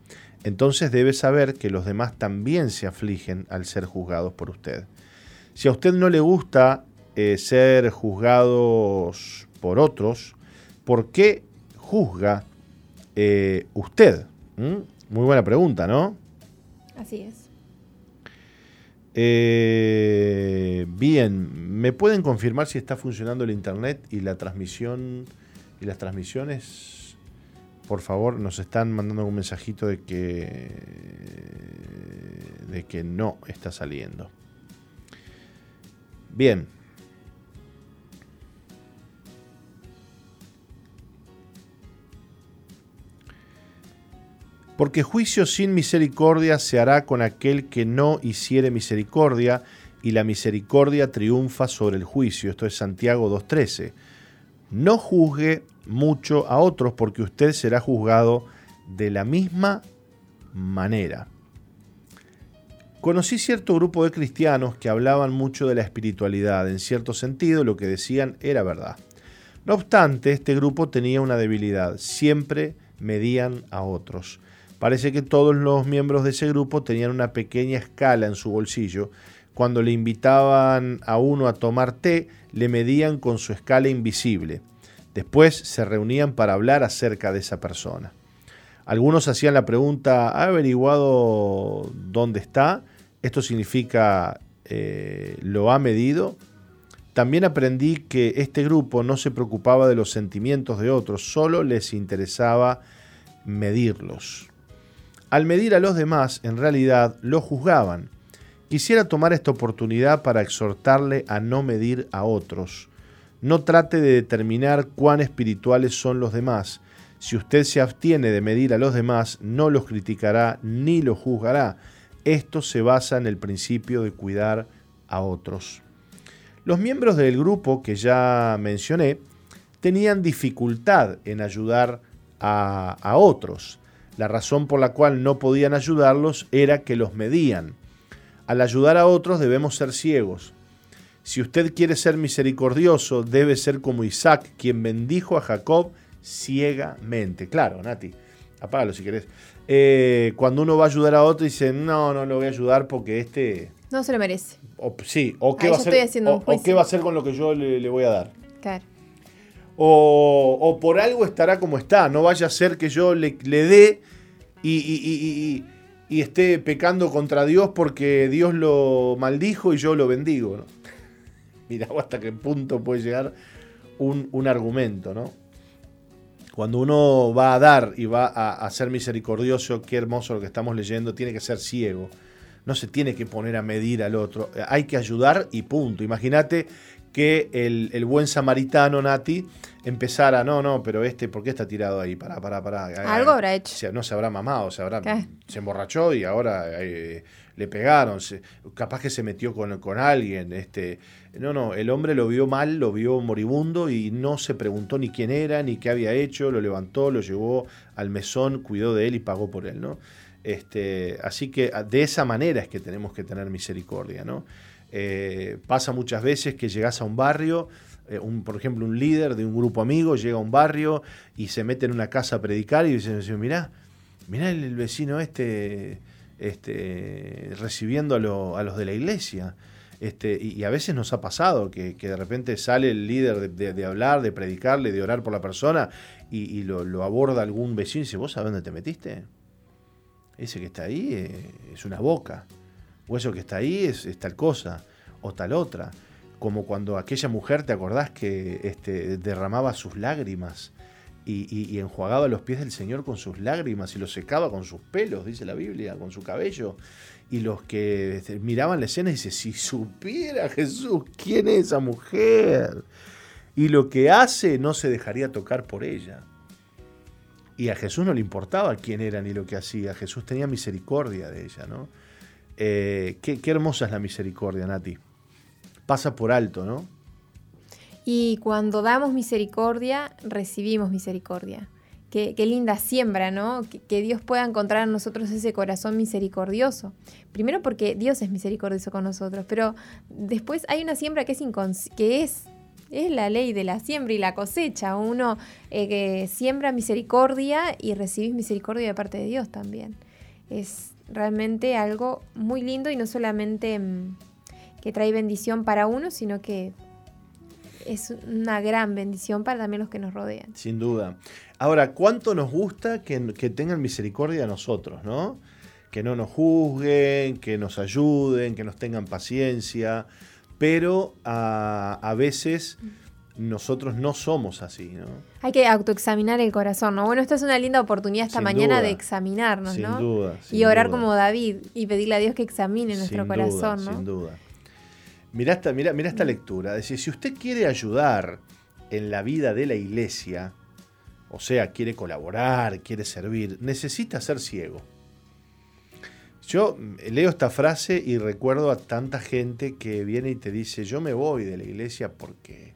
entonces debe saber que los demás también se afligen al ser juzgados por usted. Si a usted no le gusta eh, ser juzgados por otros, ¿por qué juzga eh, usted? ¿Mm? Muy buena pregunta, ¿no? Así es. Eh, bien, ¿me pueden confirmar si está funcionando el internet y la transmisión y las transmisiones? Por favor, nos están mandando un mensajito de que, de que no está saliendo. Bien. Porque juicio sin misericordia se hará con aquel que no hiciere misericordia, y la misericordia triunfa sobre el juicio. Esto es Santiago 2.13. No juzgue mucho a otros porque usted será juzgado de la misma manera. Conocí cierto grupo de cristianos que hablaban mucho de la espiritualidad. En cierto sentido, lo que decían era verdad. No obstante, este grupo tenía una debilidad. Siempre medían a otros. Parece que todos los miembros de ese grupo tenían una pequeña escala en su bolsillo. Cuando le invitaban a uno a tomar té, le medían con su escala invisible. Después se reunían para hablar acerca de esa persona. Algunos hacían la pregunta, ¿ha averiguado dónde está? Esto significa, eh, ¿lo ha medido? También aprendí que este grupo no se preocupaba de los sentimientos de otros, solo les interesaba medirlos. Al medir a los demás, en realidad lo juzgaban. Quisiera tomar esta oportunidad para exhortarle a no medir a otros. No trate de determinar cuán espirituales son los demás. Si usted se abstiene de medir a los demás, no los criticará ni los juzgará. Esto se basa en el principio de cuidar a otros. Los miembros del grupo que ya mencioné tenían dificultad en ayudar a, otros. La razón por la cual no podían ayudarlos era que los medían. Al ayudar a otros debemos ser ciegos. Si usted quiere ser misericordioso, debe ser como Isaac, quien bendijo a Jacob ciegamente. Claro, Nati, apágalo si querés. Eh, cuando uno va a ayudar a otro, dice, no, no lo voy a ayudar porque este... No se lo merece. sí, o qué, va a, hacer, o, qué va a hacer con lo que yo le, voy a dar. Claro. O, por algo estará como está. No vaya a ser que yo le, dé y, esté pecando contra Dios porque Dios lo maldijo y yo lo bendigo. ¿no? Mira hasta qué punto puede llegar un, un, argumento, ¿no? Cuando uno va a dar y va a, a ser misericordioso, qué hermoso lo que estamos leyendo, tiene que ser ciego no se tiene que poner a medir al otro, hay que ayudar y punto. Imagínate que el, buen samaritano Nati empezara, no, no, pero este, ¿por qué está tirado ahí? Para, para, para. Algo habrá hecho. no se habrá mamado, se habrá, se emborrachó y ahora eh, le pegaron, capaz que se metió con, con, alguien. Este, no, no, el hombre lo vio mal, lo vio moribundo y no se preguntó ni quién era, ni qué había hecho, lo levantó, lo llevó al mesón, cuidó de él y pagó por él, ¿no? Este, así que de esa manera es que tenemos que tener misericordia, ¿no? Eh, pasa muchas veces que llegas a un barrio, eh, un, por ejemplo, un líder de un grupo amigo llega a un barrio y se mete en una casa a predicar y dice, mirá, mirá el, vecino este, este recibiendo a, los de la iglesia. Este, y, a veces nos ha pasado que, de repente sale el líder de, hablar, de predicarle, de orar por la persona y, lo, aborda algún vecino y dice, ¿vos sabés dónde te metiste? Ese que está ahí eh, es una boca o eso que está ahí es, tal cosa o tal otra. Como cuando aquella mujer, ¿te acordás que este, derramaba sus lágrimas y, enjuagaba los pies del Señor con sus lágrimas y los secaba con sus pelos, dice la Biblia, con su cabello? Y los que este, miraban la escena dicen, si supiera Jesús quién es esa mujer y lo que hace no se dejaría tocar por ella. Y a Jesús no le importaba quién era ni lo que hacía, Jesús tenía misericordia de ella, ¿no? Eh, qué, hermosa es la misericordia, Nati. Pasa por alto, ¿no? Y cuando damos misericordia, recibimos misericordia. Qué, linda siembra, ¿no? Que, Dios pueda encontrar en nosotros ese corazón misericordioso. Primero porque Dios es misericordioso con nosotros, pero después hay una siembra que es, que es la ley de la siembra y la cosecha. Uno eh, que siembra misericordia y recibís misericordia de parte de Dios también. Es, realmente algo muy lindo y no solamente mm, que trae bendición para uno, sino que es una gran bendición para también los que nos rodean. Sin duda. Ahora, ¿cuánto nos gusta que, tengan misericordia a nosotros, no? Que no nos juzguen, que nos ayuden, que nos tengan paciencia, pero a, a veces nosotros no somos así, ¿no? Hay que autoexaminar el corazón, ¿no? Bueno, esta es una linda oportunidad esta mañana de examinarnos, sin ¿no? Duda, y orar como David y pedirle a Dios que examine nuestro corazón, ¿no? Sin duda. Mira esta, mira, mira esta lectura. Decir, si usted quiere ayudar en la vida de la iglesia, o sea, quiere colaborar, quiere servir, necesita ser ciego. Yo leo esta frase y recuerdo a tanta gente que viene y te dice, yo me voy de la iglesia porque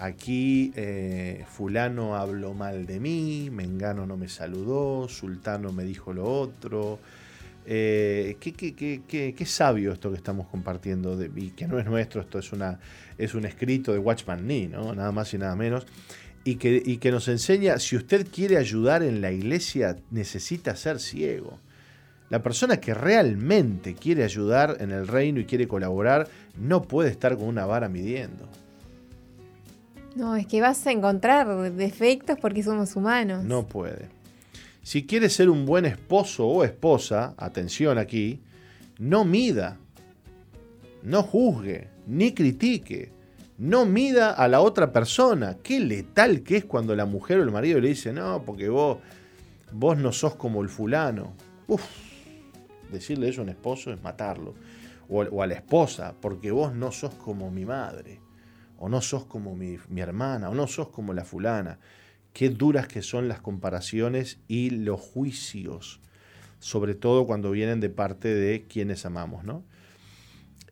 Aquí eh, fulano habló mal de mí, Mengano no me saludó, Sultano me dijo lo otro. Eh, qué, qué, sabio esto que estamos compartiendo de, y que no es nuestro, esto es, una, es un escrito de Watchman Nee, ¿no? nada más y nada menos. Y que, y que nos enseña, si usted quiere ayudar en la iglesia, necesita ser ciego. La persona que realmente quiere ayudar en el reino y quiere colaborar, no puede estar con una vara midiendo. No, es que vas a encontrar defectos porque somos humanos. No puede. Si quiere ser un buen esposo o esposa, atención aquí, no mida, no juzgue, ni critique, no mida a la otra persona. Qué letal que es cuando la mujer o el marido le dice, no, porque vos, vos no sos como el fulano. Uf, decirle eso a un esposo es matarlo. o a la esposa, porque vos no sos como mi madre o no sos como mi, hermana, o no sos como la fulana. Qué duras que son las comparaciones y los juicios, sobre todo cuando vienen de parte de quienes amamos, ¿no?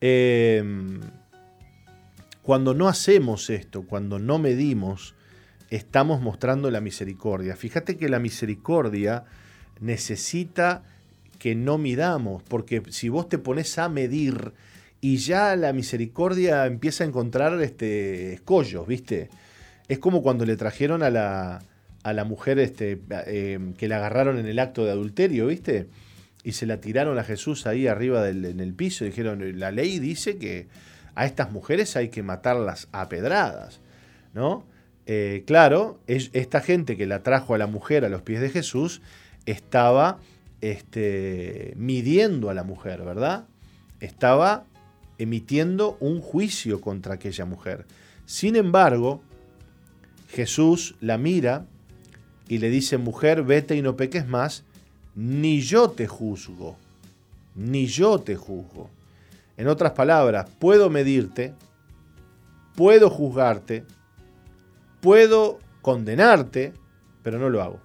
Em, cuando no hacemos esto, cuando no medimos, estamos mostrando la misericordia. Fíjate que la misericordia necesita que no midamos, porque si vos te pones a medir, y ya la misericordia empieza a encontrar este, escollos, ¿viste? Es como cuando le trajeron a la, a la mujer este, eh, que la agarraron en el acto de adulterio, ¿viste? Y se la tiraron a Jesús ahí arriba en el piso dijeron, la ley dice que a estas mujeres hay que matarlas a pedradas, ¿no? Eh, claro, esta gente que la trajo a la mujer a los pies de Jesús estaba este, midiendo a la mujer, ¿verdad? Estaba emitiendo un juicio contra aquella mujer. Sin embargo, Jesús la mira y le dice, mujer, vete y no peques más, ni yo te juzgo, ni yo te juzgo. En otras palabras, puedo medirte, puedo juzgarte, puedo condenarte, pero no lo hago.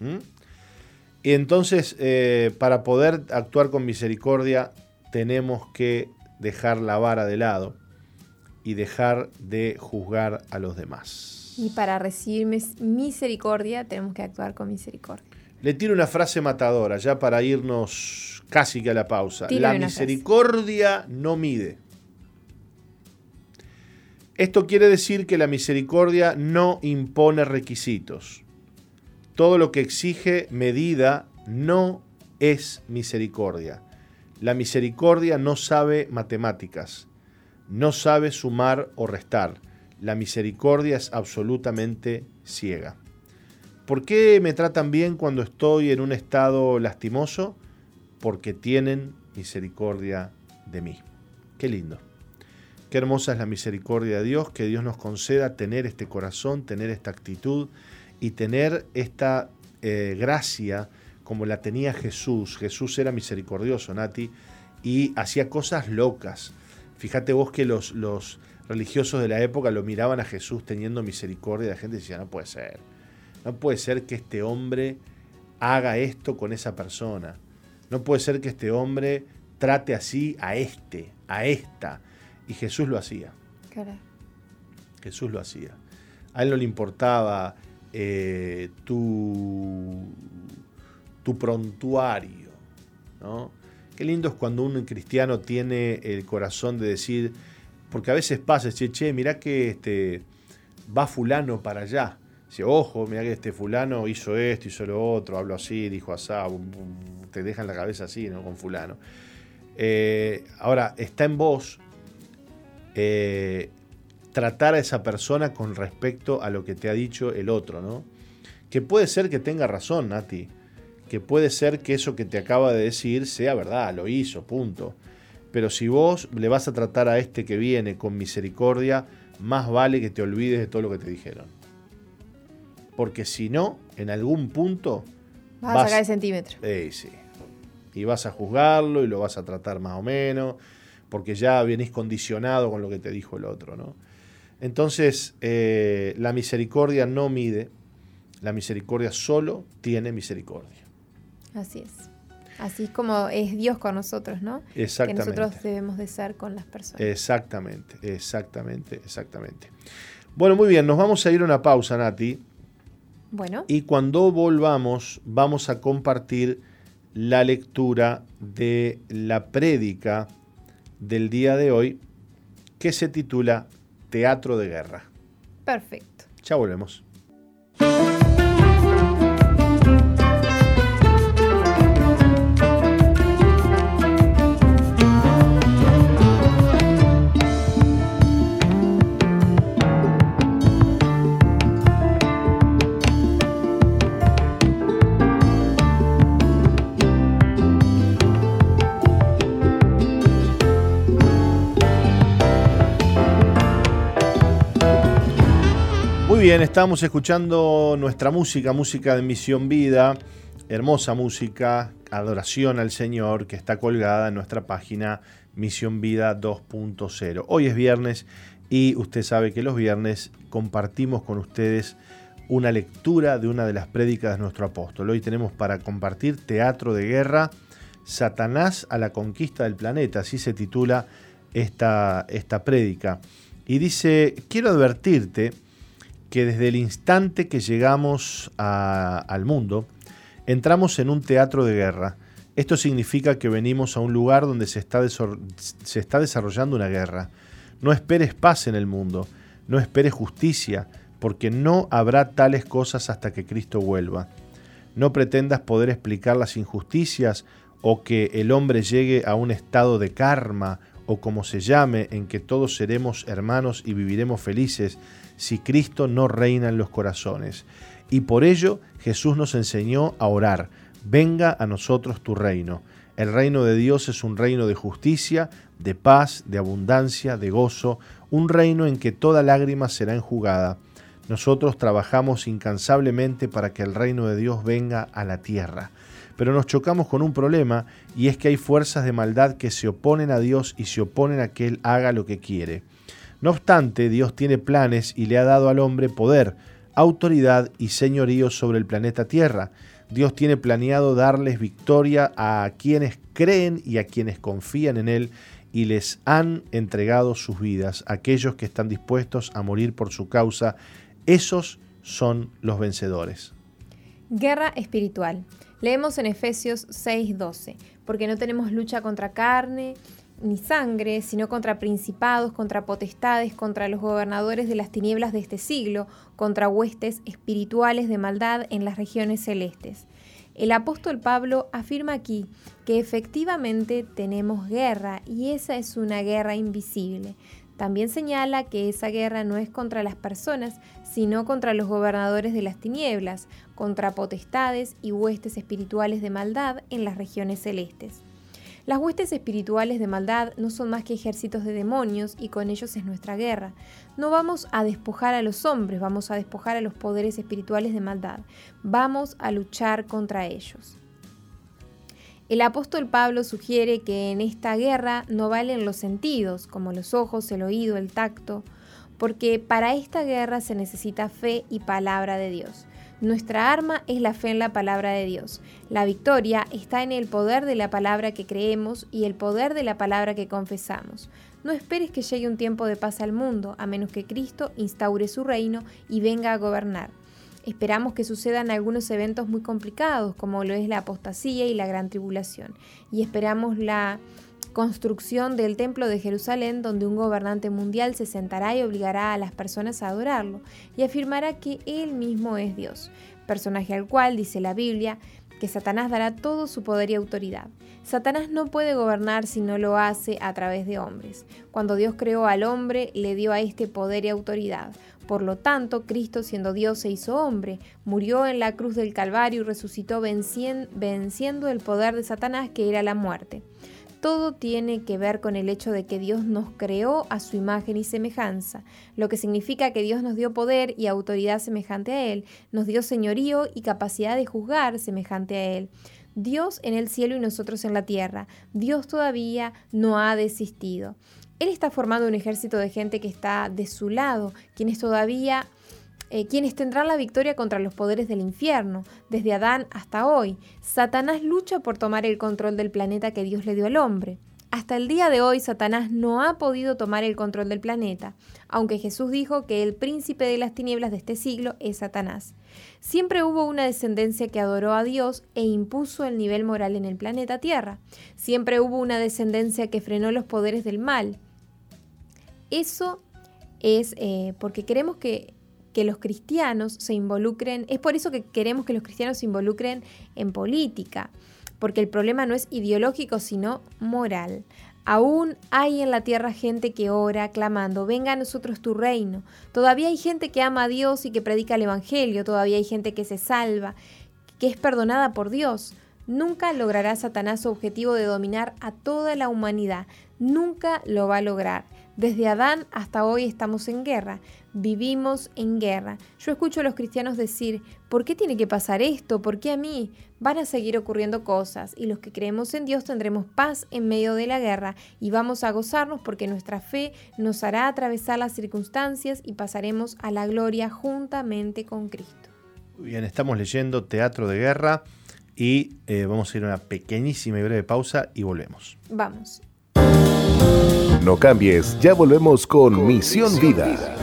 ¿Mm? Y entonces, eh, para poder actuar con misericordia, tenemos que dejar la vara de lado y dejar de juzgar a los demás. Y para recibir misericordia tenemos que actuar con misericordia. Le tiro una frase matadora, ya para irnos casi que a la pausa. la misericordia no mide. Esto quiere decir que la misericordia no impone requisitos. Todo lo que exige medida no es misericordia. La misericordia no sabe matemáticas, no sabe sumar o restar. La misericordia es absolutamente ciega. ¿Por qué me tratan bien cuando estoy en un estado lastimoso? Porque tienen misericordia de mí. Qué lindo. Qué hermosa es la misericordia de Dios, que Dios nos conceda tener este corazón, tener esta actitud y tener esta eh, gracia como la tenía Jesús. Jesús era misericordioso, Nati, y hacía cosas locas. Fíjate vos que los, los religiosos de la época lo miraban a Jesús teniendo misericordia. La gente decía, no puede ser. No puede ser que este hombre haga esto con esa persona. No puede ser que este hombre trate así a este, a esta. Y Jesús lo hacía. Jesús lo hacía. A él no le importaba eh, tu tu prontuario. ¿no? Qué lindo es cuando un cristiano tiene el corazón de decir, porque a veces pasa, che, che, mirá que este, va fulano para allá. Dice, ojo, mira que este fulano hizo esto, hizo lo otro, habló así, dijo asá, te dejan la cabeza así, ¿no? Con fulano. Eh, ahora, está en vos eh, tratar a esa persona con respecto a lo que te ha dicho el otro, ¿no? Que puede ser que tenga razón, Nati que puede ser que eso que te acaba de decir sea verdad, lo hizo, punto. Pero si vos le vas a tratar a este que viene con misericordia, más vale que te olvides de todo lo que te dijeron. Porque si no, en algún punto... Vas, a sacar el centímetro. Eh, sí. Y vas a juzgarlo y lo vas a tratar más o menos, porque ya vienes condicionado con lo que te dijo el otro, ¿no? Entonces, eh, la misericordia no mide, la misericordia solo tiene misericordia. Así es. Así como es Dios con nosotros, ¿no? Exactamente. Que nosotros debemos de ser con las personas. Exactamente, exactamente, exactamente. Bueno, muy bien, nos vamos a ir a una pausa, Nati. Bueno. Y cuando volvamos, vamos a compartir la lectura de la prédica del día de hoy, que se titula Teatro de Guerra. Perfecto. Ya volvemos. Bien, estamos escuchando nuestra música, música de Misión Vida, hermosa música, adoración al Señor, que está colgada en nuestra página Misión Vida 2.0. Hoy es viernes y usted sabe que los viernes compartimos con ustedes una lectura de una de las prédicas de nuestro apóstol. Hoy tenemos para compartir Teatro de Guerra, Satanás a la conquista del planeta, así se titula esta, esta prédica. Y dice, quiero advertirte, que desde el instante que llegamos al mundo, entramos en un teatro de guerra. Esto significa que venimos a un lugar donde se está, se está desarrollando una guerra. No esperes paz en el mundo, no esperes justicia, porque no habrá tales cosas hasta que Cristo vuelva. No pretendas poder explicar las injusticias o que el hombre llegue a un estado de karma o como se llame, en que todos seremos hermanos y viviremos felices, si Cristo no reina en los corazones. Y por ello Jesús nos enseñó a orar, venga a nosotros tu reino. El reino de Dios es un reino de justicia, de paz, de abundancia, de gozo, un reino en que toda lágrima será enjugada. Nosotros trabajamos incansablemente para que el reino de Dios venga a la tierra. Pero nos chocamos con un problema y es que hay fuerzas de maldad que se oponen a Dios y se oponen a que Él haga lo que quiere. No obstante, Dios tiene planes y le ha dado al hombre poder, autoridad y señorío sobre el planeta Tierra. Dios tiene planeado darles victoria a quienes creen y a quienes confían en Él y les han entregado sus vidas. Aquellos que están dispuestos a morir por su causa, esos son los vencedores. Guerra espiritual. Leemos en Efesios 6:12, porque no tenemos lucha contra carne ni sangre, sino contra principados, contra potestades, contra los gobernadores de las tinieblas de este siglo, contra huestes espirituales de maldad en las regiones celestes. El apóstol Pablo afirma aquí que efectivamente tenemos guerra y esa es una guerra invisible. También señala que esa guerra no es contra las personas, sino contra los gobernadores de las tinieblas, contra potestades y huestes espirituales de maldad en las regiones celestes. Las huestes espirituales de maldad no son más que ejércitos de demonios y con ellos es nuestra guerra. No vamos a despojar a los hombres, vamos a despojar a los poderes espirituales de maldad. Vamos a luchar contra ellos. El apóstol Pablo sugiere que en esta guerra no valen los sentidos, como los ojos, el oído, el tacto, porque para esta guerra se necesita fe y palabra de Dios. Nuestra arma es la fe en la palabra de Dios. La victoria está en el poder de la palabra que creemos y el poder de la palabra que confesamos. No esperes que llegue un tiempo de paz al mundo, a menos que Cristo instaure su reino y venga a gobernar. Esperamos que sucedan algunos eventos muy complicados, como lo es la apostasía y la gran tribulación, y esperamos la construcción del Templo de Jerusalén, donde un gobernante mundial se sentará y obligará a las personas a adorarlo, y afirmará que Él mismo es Dios, personaje al cual, dice la Biblia, que Satanás dará todo su poder y autoridad. Satanás no puede gobernar si no lo hace a través de hombres. Cuando Dios creó al hombre, le dio a este poder y autoridad. Por lo tanto, Cristo, siendo Dios, se hizo hombre, murió en la cruz del Calvario y resucitó venciendo el poder de Satanás, que era la muerte todo tiene que ver con el hecho de que Dios nos creó a su imagen y semejanza, lo que significa que Dios nos dio poder y autoridad semejante a Él, nos dio señorío y capacidad de juzgar semejante a Él. Dios en el cielo y nosotros en la tierra. Dios todavía no ha desistido. Él está formando un ejército de gente que está de su lado, quienes todavía eh, quienes tendrán la victoria contra los poderes del infierno, desde Adán hasta hoy. Satanás lucha por tomar el control del planeta que Dios le dio al hombre. Hasta el día de hoy, Satanás no ha podido tomar el control del planeta, aunque Jesús dijo que el príncipe de las tinieblas de este siglo es Satanás. Siempre hubo una descendencia que adoró a Dios e impuso el nivel moral en el planeta Tierra. Siempre hubo una descendencia que frenó los poderes del mal. Eso es eh, porque queremos que que los cristianos se involucren, es por eso que queremos que los cristianos se involucren en política, porque el problema no es ideológico, sino moral. Aún hay en la tierra gente que ora, clamando, venga a nosotros tu reino. Todavía hay gente que ama a Dios y que predica el Evangelio, todavía hay gente que se salva, que es perdonada por Dios. Nunca logrará Satanás su objetivo de dominar a toda la humanidad. Nunca lo va a lograr. Desde Adán hasta hoy estamos en guerra, vivimos en guerra. Yo escucho a los cristianos decir, ¿por qué tiene que pasar esto? ¿Por qué a mí? Van a seguir ocurriendo cosas y los que creemos en Dios tendremos paz en medio de la guerra y vamos a gozarnos porque nuestra fe nos hará atravesar las circunstancias y pasaremos a la gloria juntamente con Cristo. Muy bien, estamos leyendo Teatro de Guerra y eh, vamos a ir a una pequeñísima y breve pausa y volvemos. Vamos. No cambies, ya volvemos con Misión Vida.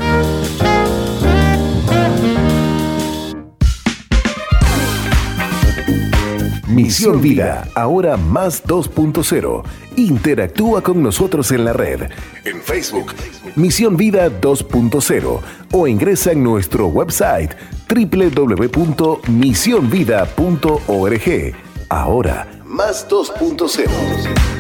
Misión Vida, ahora más 2.0. Interactúa con nosotros en la red, en Facebook, Misión Vida 2.0 o ingresa en nuestro website www.misionvida.org. Ahora, más 2.0.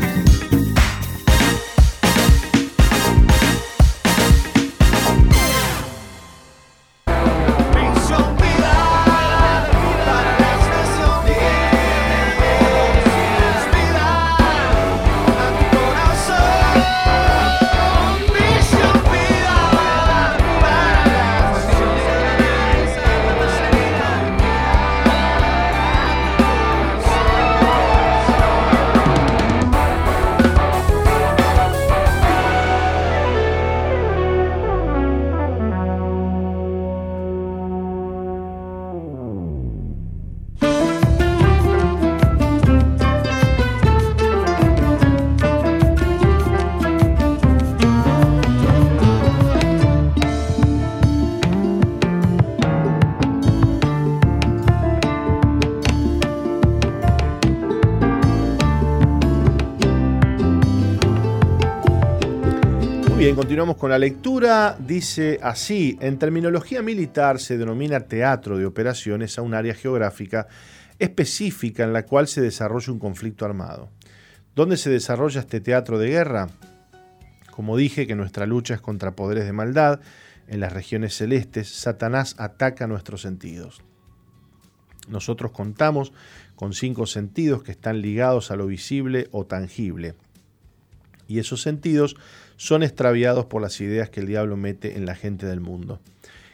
continuamos con la lectura. Dice así, en terminología militar se denomina teatro de operaciones a un área geográfica específica en la cual se desarrolla un conflicto armado. ¿Dónde se desarrolla este teatro de guerra? Como dije que nuestra lucha es contra poderes de maldad, en las regiones celestes Satanás ataca nuestros sentidos. Nosotros contamos con cinco sentidos que están ligados a lo visible o tangible. Y esos sentidos son extraviados por las ideas que el diablo mete en la gente del mundo.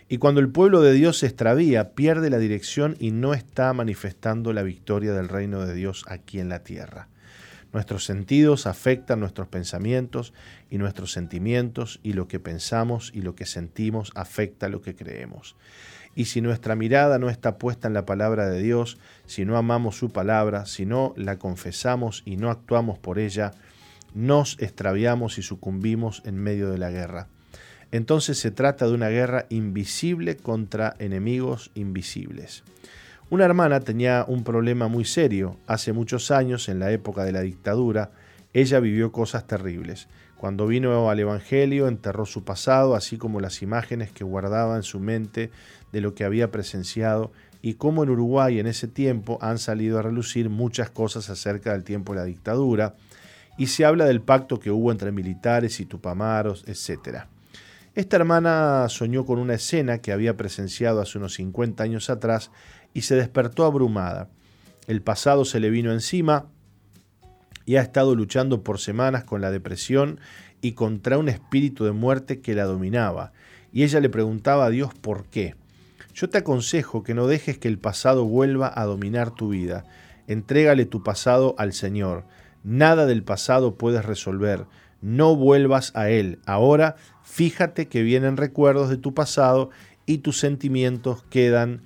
Y cuando el pueblo de Dios se extravía, pierde la dirección y no está manifestando la victoria del reino de Dios aquí en la tierra. Nuestros sentidos afectan nuestros pensamientos y nuestros sentimientos y lo que pensamos y lo que sentimos afecta lo que creemos. Y si nuestra mirada no está puesta en la palabra de Dios, si no amamos su palabra, si no la confesamos y no actuamos por ella, nos extraviamos y sucumbimos en medio de la guerra. Entonces se trata de una guerra invisible contra enemigos invisibles. Una hermana tenía un problema muy serio. Hace muchos años, en la época de la dictadura, ella vivió cosas terribles. Cuando vino al Evangelio, enterró su pasado, así como las imágenes que guardaba en su mente de lo que había presenciado y cómo en Uruguay en ese tiempo han salido a relucir muchas cosas acerca del tiempo de la dictadura, y se habla del pacto que hubo entre militares y tupamaros, etc. Esta hermana soñó con una escena que había presenciado hace unos 50 años atrás y se despertó abrumada. El pasado se le vino encima y ha estado luchando por semanas con la depresión y contra un espíritu de muerte que la dominaba. Y ella le preguntaba a Dios por qué. Yo te aconsejo que no dejes que el pasado vuelva a dominar tu vida. Entrégale tu pasado al Señor. Nada del pasado puedes resolver. No vuelvas a él. Ahora fíjate que vienen recuerdos de tu pasado y tus sentimientos quedan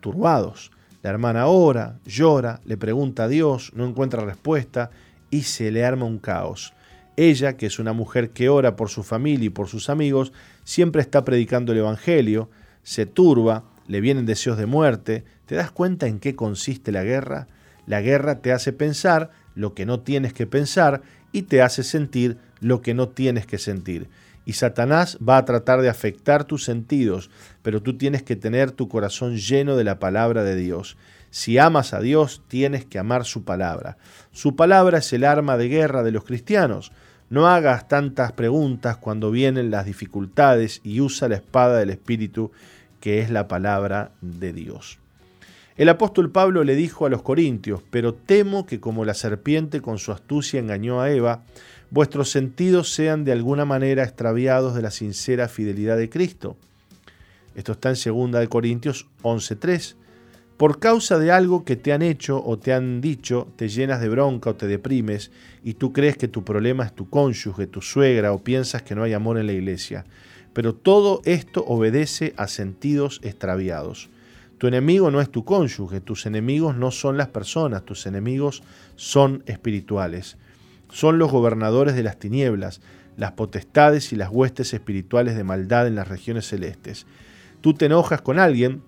turbados. La hermana ora, llora, le pregunta a Dios, no encuentra respuesta y se le arma un caos. Ella, que es una mujer que ora por su familia y por sus amigos, siempre está predicando el Evangelio, se turba, le vienen deseos de muerte. ¿Te das cuenta en qué consiste la guerra? La guerra te hace pensar lo que no tienes que pensar y te hace sentir lo que no tienes que sentir. Y Satanás va a tratar de afectar tus sentidos, pero tú tienes que tener tu corazón lleno de la palabra de Dios. Si amas a Dios, tienes que amar su palabra. Su palabra es el arma de guerra de los cristianos. No hagas tantas preguntas cuando vienen las dificultades y usa la espada del Espíritu, que es la palabra de Dios. El apóstol Pablo le dijo a los corintios, pero temo que como la serpiente con su astucia engañó a Eva, vuestros sentidos sean de alguna manera extraviados de la sincera fidelidad de Cristo. Esto está en 2 Corintios 11.3. Por causa de algo que te han hecho o te han dicho, te llenas de bronca o te deprimes y tú crees que tu problema es tu cónyuge, tu suegra o piensas que no hay amor en la iglesia. Pero todo esto obedece a sentidos extraviados. Tu enemigo no es tu cónyuge, tus enemigos no son las personas, tus enemigos son espirituales son los gobernadores de las tinieblas, las potestades y las huestes espirituales de maldad en las regiones celestes. Tú te enojas con alguien,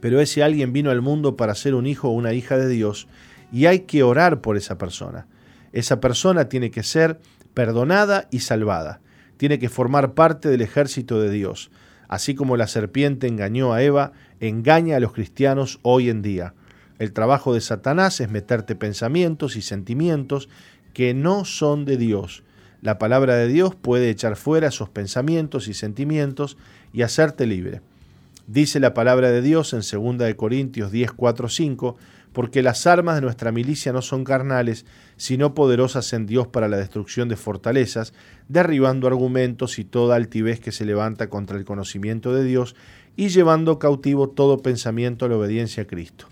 pero ese alguien vino al mundo para ser un hijo o una hija de Dios y hay que orar por esa persona. Esa persona tiene que ser perdonada y salvada. Tiene que formar parte del ejército de Dios. Así como la serpiente engañó a Eva, engaña a los cristianos hoy en día. El trabajo de Satanás es meterte pensamientos y sentimientos que no son de Dios. La palabra de Dios puede echar fuera esos pensamientos y sentimientos y hacerte libre. Dice la palabra de Dios en 2 Corintios 10, 4, 5, porque las armas de nuestra milicia no son carnales, sino poderosas en Dios para la destrucción de fortalezas, derribando argumentos y toda altivez que se levanta contra el conocimiento de Dios y llevando cautivo todo pensamiento a la obediencia a Cristo.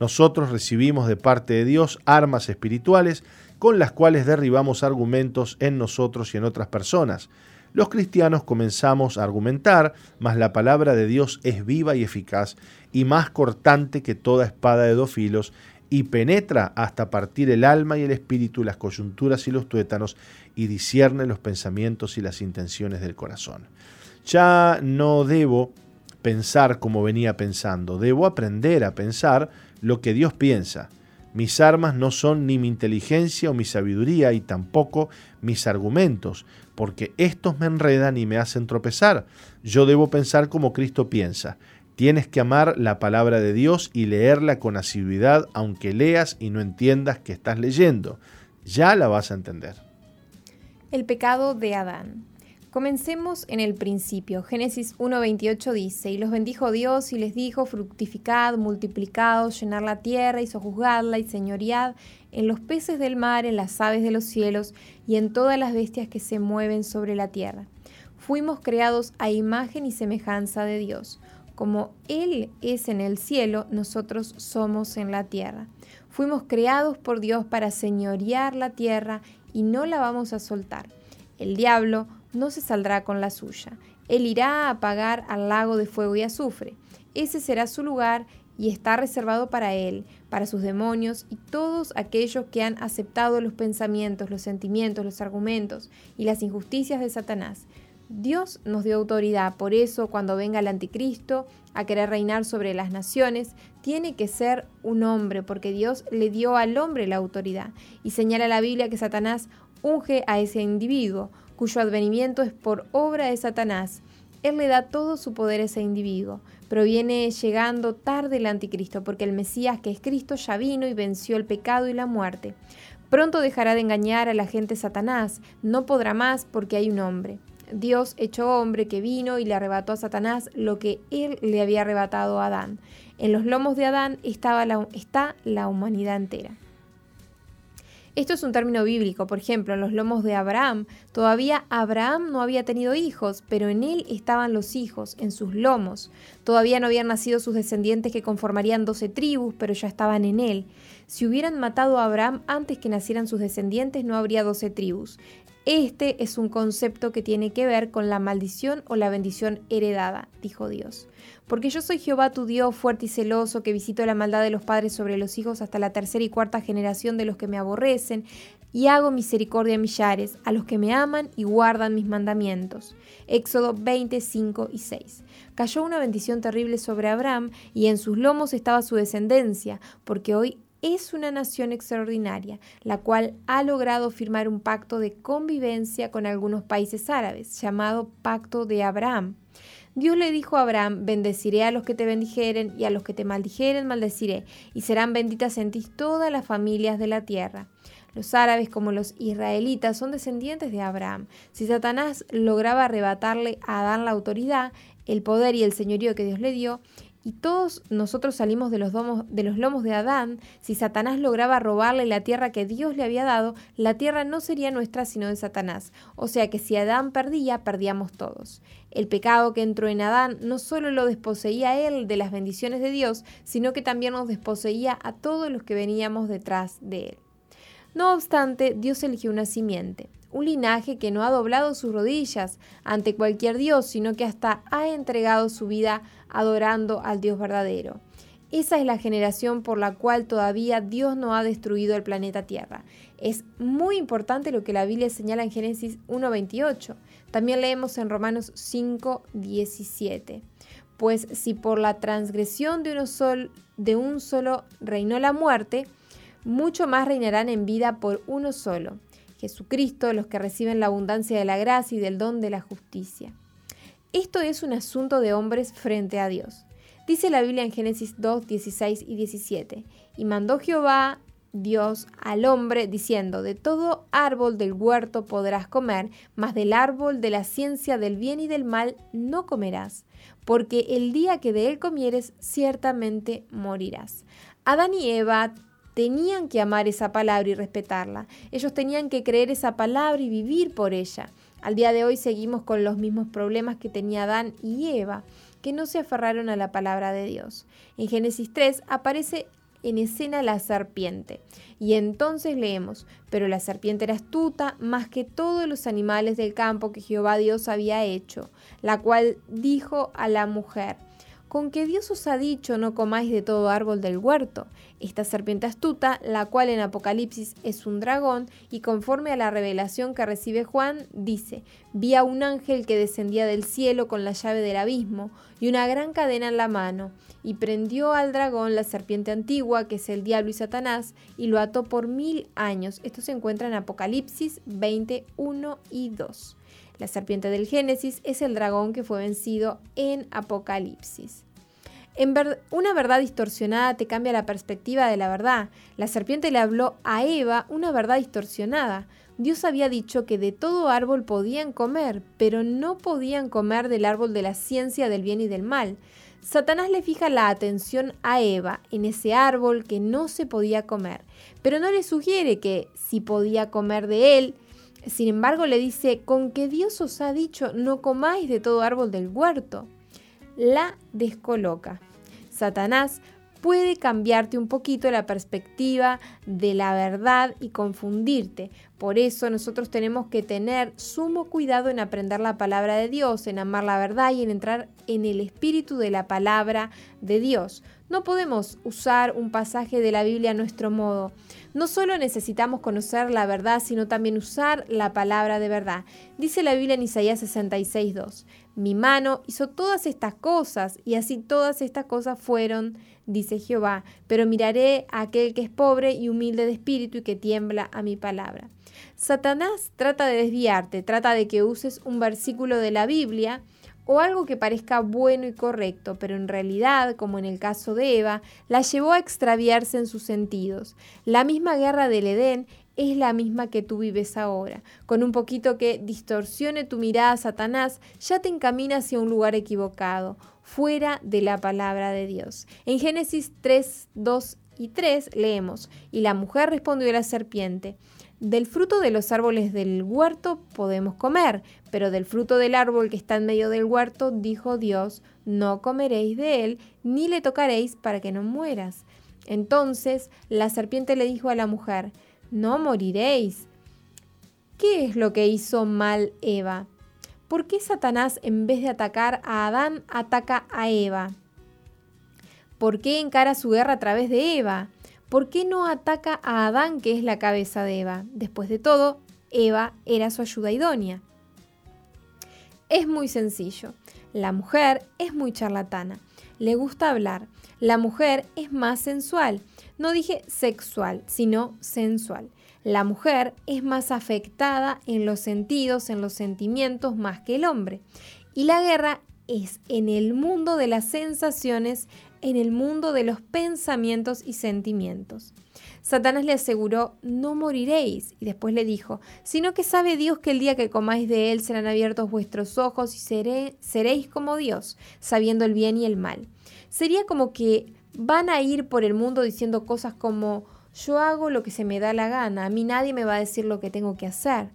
Nosotros recibimos de parte de Dios armas espirituales con las cuales derribamos argumentos en nosotros y en otras personas. Los cristianos comenzamos a argumentar, mas la palabra de Dios es viva y eficaz y más cortante que toda espada de dos filos y penetra hasta partir el alma y el espíritu, las coyunturas y los tuétanos y discierne los pensamientos y las intenciones del corazón. Ya no debo pensar como venía pensando, debo aprender a pensar lo que Dios piensa mis armas no son ni mi inteligencia o mi sabiduría y tampoco mis argumentos, porque estos me enredan y me hacen tropezar. Yo debo pensar como Cristo piensa. Tienes que amar la palabra de Dios y leerla con asiduidad, aunque leas y no entiendas que estás leyendo. Ya la vas a entender. El pecado de Adán. Comencemos en el principio. Génesis 1.28 dice, y los bendijo Dios y les dijo, fructificad, multiplicad, llenar la tierra y sojuzgadla y señoread en los peces del mar, en las aves de los cielos y en todas las bestias que se mueven sobre la tierra. Fuimos creados a imagen y semejanza de Dios. Como Él es en el cielo, nosotros somos en la tierra. Fuimos creados por Dios para señorear la tierra y no la vamos a soltar. El diablo no se saldrá con la suya. Él irá a pagar al lago de fuego y azufre. Ese será su lugar y está reservado para él, para sus demonios y todos aquellos que han aceptado los pensamientos, los sentimientos, los argumentos y las injusticias de Satanás. Dios nos dio autoridad, por eso cuando venga el anticristo a querer reinar sobre las naciones, tiene que ser un hombre, porque Dios le dio al hombre la autoridad. Y señala la Biblia que Satanás unge a ese individuo, cuyo advenimiento es por obra de Satanás. Él le da todo su poder a ese individuo, pero viene llegando tarde el anticristo, porque el Mesías, que es Cristo, ya vino y venció el pecado y la muerte. Pronto dejará de engañar a la gente Satanás, no podrá más porque hay un hombre. Dios hecho hombre que vino y le arrebató a Satanás lo que él le había arrebatado a Adán. En los lomos de Adán estaba la, está la humanidad entera. Esto es un término bíblico, por ejemplo, en los lomos de Abraham. Todavía Abraham no había tenido hijos, pero en él estaban los hijos, en sus lomos. Todavía no habían nacido sus descendientes que conformarían doce tribus, pero ya estaban en él. Si hubieran matado a Abraham antes que nacieran sus descendientes, no habría doce tribus. Este es un concepto que tiene que ver con la maldición o la bendición heredada, dijo Dios. Porque yo soy Jehová tu Dios, fuerte y celoso, que visito la maldad de los padres sobre los hijos hasta la tercera y cuarta generación de los que me aborrecen, y hago misericordia a millares, a los que me aman y guardan mis mandamientos. Éxodo 25 y 6. Cayó una bendición terrible sobre Abraham, y en sus lomos estaba su descendencia, porque hoy es una nación extraordinaria, la cual ha logrado firmar un pacto de convivencia con algunos países árabes, llamado Pacto de Abraham. Dios le dijo a Abraham, bendeciré a los que te bendijeren y a los que te maldijeren maldeciré, y serán benditas en ti todas las familias de la tierra. Los árabes como los israelitas son descendientes de Abraham. Si Satanás lograba arrebatarle a Adán la autoridad, el poder y el señorío que Dios le dio, y todos nosotros salimos de los, de los lomos de Adán, si Satanás lograba robarle la tierra que Dios le había dado, la tierra no sería nuestra sino de Satanás. O sea que si Adán perdía, perdíamos todos. El pecado que entró en Adán no solo lo desposeía a él de las bendiciones de Dios, sino que también nos desposeía a todos los que veníamos detrás de él. No obstante, Dios eligió una simiente, un linaje que no ha doblado sus rodillas ante cualquier Dios, sino que hasta ha entregado su vida adorando al Dios verdadero. Esa es la generación por la cual todavía Dios no ha destruido el planeta Tierra. Es muy importante lo que la Biblia señala en Génesis 1.28. También leemos en Romanos 5.17. Pues si por la transgresión de, uno un solo reinó la muerte, mucho más reinarán en vida por uno solo, Jesucristo, los que reciben la abundancia de la gracia y del don de la justicia. Esto es un asunto de hombres frente a Dios. Dice la Biblia en Génesis 2, 16 y 17. Y mandó Jehová Dios al hombre diciendo, de todo árbol del huerto podrás comer, mas del árbol de la ciencia del bien y del mal no comerás, porque el día que de él comieres ciertamente morirás. Adán y Eva tenían que amar esa palabra y respetarla. Ellos tenían que creer esa palabra y vivir por ella. Al día de hoy seguimos con los mismos problemas que tenía Adán y Eva, que no se aferraron a la palabra de Dios. En Génesis 3 aparece en escena la serpiente. Y entonces leemos, pero la serpiente era astuta más que todos los animales del campo que Jehová Dios había hecho, la cual dijo a la mujer, con que Dios os ha dicho no comáis de todo árbol del huerto. Esta serpiente astuta, la cual en Apocalipsis es un dragón, y conforme a la revelación que recibe Juan, dice, vi a un ángel que descendía del cielo con la llave del abismo y una gran cadena en la mano, y prendió al dragón la serpiente antigua, que es el diablo y Satanás, y lo ató por mil años. Esto se encuentra en Apocalipsis 21 y 2. La serpiente del Génesis es el dragón que fue vencido en Apocalipsis. Una verdad distorsionada te cambia la perspectiva de la verdad. La serpiente le habló a Eva una verdad distorsionada. Dios había dicho que de todo árbol podían comer, pero no podían comer del árbol de la ciencia del bien y del mal. Satanás le fija la atención a Eva en ese árbol que no se podía comer, pero no le sugiere que si podía comer de él, sin embargo, le dice, con que Dios os ha dicho, no comáis de todo árbol del huerto. La descoloca. Satanás puede cambiarte un poquito la perspectiva de la verdad y confundirte. Por eso nosotros tenemos que tener sumo cuidado en aprender la palabra de Dios, en amar la verdad y en entrar en el espíritu de la palabra de Dios. No podemos usar un pasaje de la Biblia a nuestro modo. No solo necesitamos conocer la verdad, sino también usar la palabra de verdad. Dice la Biblia en Isaías 66.2, mi mano hizo todas estas cosas y así todas estas cosas fueron dice Jehová, pero miraré a aquel que es pobre y humilde de espíritu y que tiembla a mi palabra. Satanás trata de desviarte, trata de que uses un versículo de la Biblia o algo que parezca bueno y correcto, pero en realidad, como en el caso de Eva, la llevó a extraviarse en sus sentidos. La misma guerra del Edén es la misma que tú vives ahora. Con un poquito que distorsione tu mirada, Satanás ya te encamina hacia un lugar equivocado, fuera de la palabra de Dios. En Génesis 3, 2 y 3 leemos, y la mujer respondió a la serpiente, del fruto de los árboles del huerto podemos comer, pero del fruto del árbol que está en medio del huerto, dijo Dios, no comeréis de él, ni le tocaréis para que no mueras. Entonces la serpiente le dijo a la mujer, no moriréis. ¿qué es lo que hizo mal Eva? ¿Por qué Satanás en vez de atacar a Adán ataca a Eva? ¿Por qué encara su guerra a través de Eva? ¿Por qué no ataca a Adán, que es la cabeza de Eva? Después de todo, Eva era su ayuda idónea. Es muy sencillo. La mujer es muy charlatana. Le gusta hablar. La mujer es más sensual. No dije sexual, sino sensual. La mujer es más afectada en los sentidos, en los sentimientos, más que el hombre. Y la guerra es en el mundo de las sensaciones, en el mundo de los pensamientos y sentimientos. Satanás le aseguró, no moriréis, y después le dijo, sino que sabe Dios que el día que comáis de él serán abiertos vuestros ojos y seréis como Dios, sabiendo el bien y el mal. Sería como que van a ir por el mundo diciendo cosas como, yo hago lo que se me da la gana, a mí nadie me va a decir lo que tengo que hacer.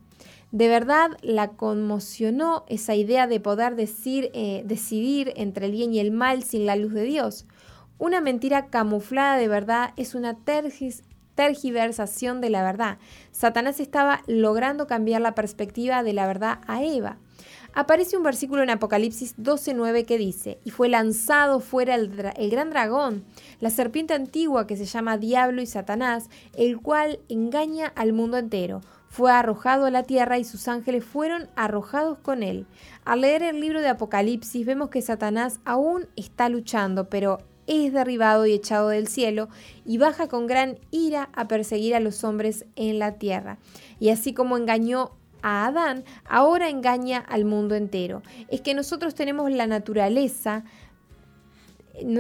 De verdad la conmocionó esa idea de poder decir, eh, decidir entre el bien y el mal sin la luz de Dios. Una mentira camuflada de verdad es una tergiversación de la verdad. Satanás estaba logrando cambiar la perspectiva de la verdad a Eva. Aparece un versículo en Apocalipsis 12:9 que dice, y fue lanzado fuera el, gran dragón, la serpiente antigua que se llama Diablo y Satanás, el cual engaña al mundo entero. Fue arrojado a la tierra y sus ángeles fueron arrojados con él. Al leer el libro de Apocalipsis vemos que Satanás aún está luchando, pero es derribado y echado del cielo y baja con gran ira a perseguir a los hombres en la tierra. Y así como engañó a Adán, ahora engaña al mundo entero. Es que nosotros tenemos la naturaleza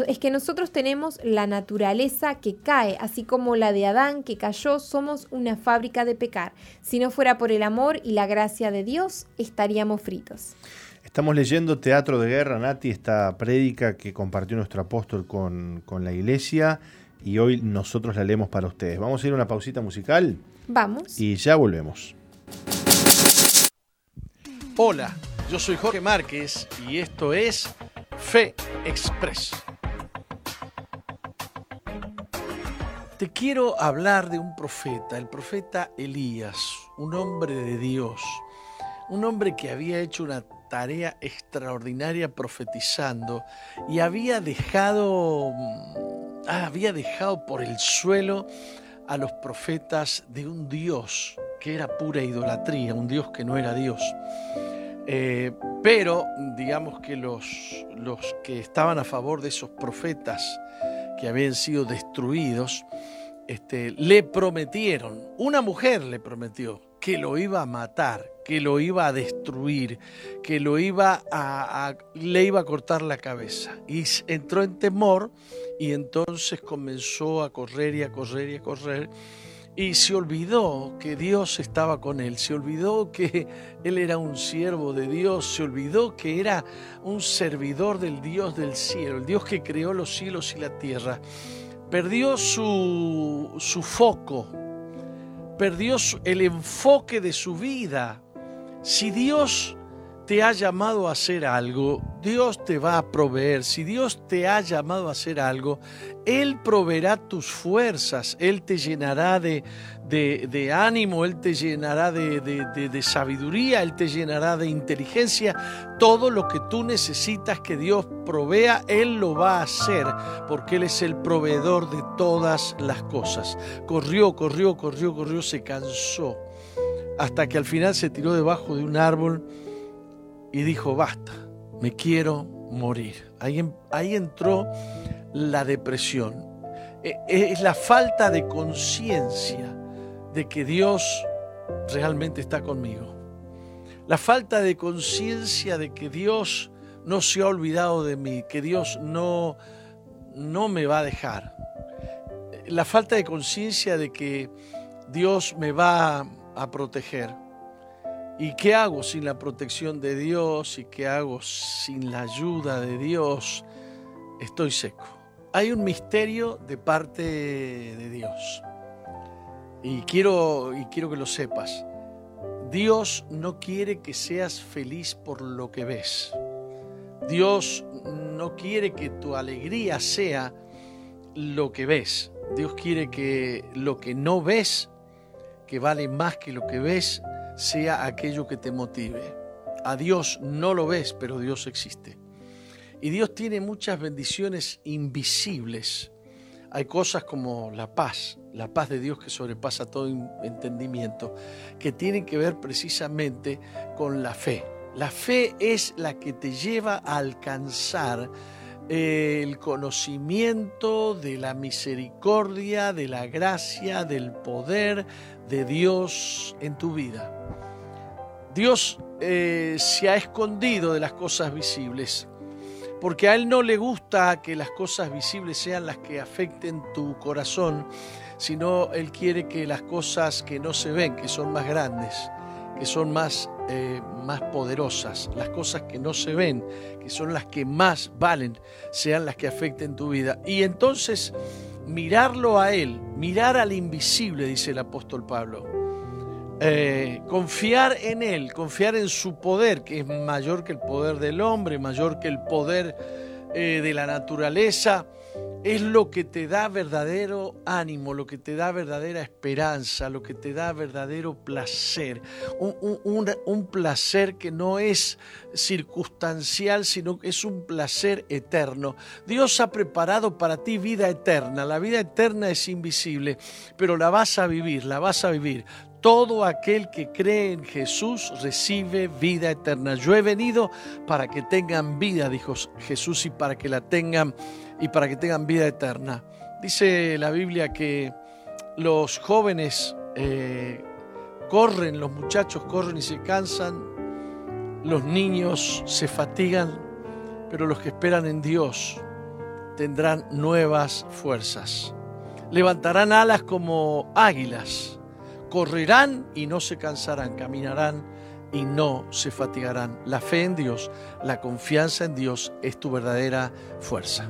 es que nosotros tenemos la naturaleza que cae, así como la de Adán que cayó, somos una fábrica de pecar. Si no fuera por el amor y la gracia de Dios, estaríamos fritos. Estamos leyendo Teatro de Guerra, Nati, esta prédica que compartió nuestro apóstol con, la iglesia y hoy nosotros la leemos para ustedes. Vamos a ir a una pausita musical. Vamos. Y ya volvemos. Hola, yo soy Jorge Márquez y esto es Fe Express. Te quiero hablar de un profeta, el profeta Elías, un hombre de Dios, un hombre que había hecho una tarea extraordinaria profetizando y había dejado, mm, ah, había dejado por el suelo a los profetas de un Dios que era pura idolatría, un Dios que no era Dios. Eh, pero digamos que los, los que estaban a favor de esos profetas que habían sido destruidos, este, le prometieron, una mujer le prometió que lo iba a matar, que lo iba a destruir, que lo iba a, le iba a cortar la cabeza. Y entró en temor y entonces comenzó a correr y a correr y a correr. Y se olvidó que Dios estaba con él, se olvidó que él era un siervo de Dios, se olvidó que era un servidor del Dios del cielo, el Dios que creó los cielos y la tierra. Perdió su, su foco, perdió el enfoque de su vida si Dios te ha llamado a hacer algo, Dios te va a proveer. Si Dios te ha llamado a hacer algo, Él proveerá tus fuerzas, Él te llenará de, de, ánimo, Él te llenará de, de, sabiduría, Él te llenará de inteligencia. Todo lo que tú necesitas que Dios provea, Él lo va a hacer, porque Él es el proveedor de todas las cosas. Corrió, corrió, corrió, corrió, se cansó hasta que al final se tiró debajo de un árbol y dijo, basta, me quiero morir. Ahí, ahí entró la depresión. E, es la falta de conciencia de que Dios realmente está conmigo. La falta de conciencia de que Dios no se ha olvidado de mí, que Dios no, no me va a dejar. La falta de conciencia de que Dios me va a proteger. ¿Y qué hago sin la protección de Dios? ¿Y qué hago sin la ayuda de Dios? Estoy seco. Hay un misterio de parte de Dios. Y quiero, y quiero que lo sepas. Dios no quiere que seas feliz por lo que ves. Dios no quiere que tu alegría sea lo que ves. Dios quiere que lo que no ves que vale más que lo que ves, sea aquello que te motive. A Dios no lo ves, pero Dios existe. Y Dios tiene muchas bendiciones invisibles. Hay cosas como la paz, la paz de Dios que sobrepasa todo entendimiento, que tienen que ver precisamente con la fe. La fe es la que te lleva a alcanzar eh, el conocimiento de la misericordia, de la gracia, del poder de Dios en tu vida. Dios eh, se ha escondido de las cosas visibles, porque a Él no le gusta que las cosas visibles sean las que afecten tu corazón, sino Él quiere que las cosas que no se ven, que son más grandes, que son más, eh, más poderosas, las cosas que no se ven, que son las que más valen, sean las que afecten tu vida. Y entonces mirarlo a Él, mirar al invisible, dice el apóstol Pablo. Eh, confiar en Él, confiar en su poder, que es mayor que el poder del hombre, mayor que el poder eh, de la naturaleza, es lo que te da verdadero ánimo, lo que te da verdadera esperanza, lo que te da verdadero placer. Un, placer que no es circunstancial, sino que es un placer eterno. Dios ha preparado para ti vida eterna. La vida eterna es invisible, pero la vas a vivir, la vas a vivir. Todo aquel que cree en Jesús recibe vida eterna. Yo he venido para que tengan vida, dijo Jesús, y para que la tengan y para que tengan vida eterna. Dice la Biblia que los jóvenes eh, corren, los muchachos corren y se cansan, los niños se fatigan, pero los que esperan en Dios tendrán nuevas fuerzas. Levantarán alas como águilas correrán y no se cansarán, caminarán y no se fatigarán. La fe en Dios, la confianza en Dios es tu verdadera fuerza.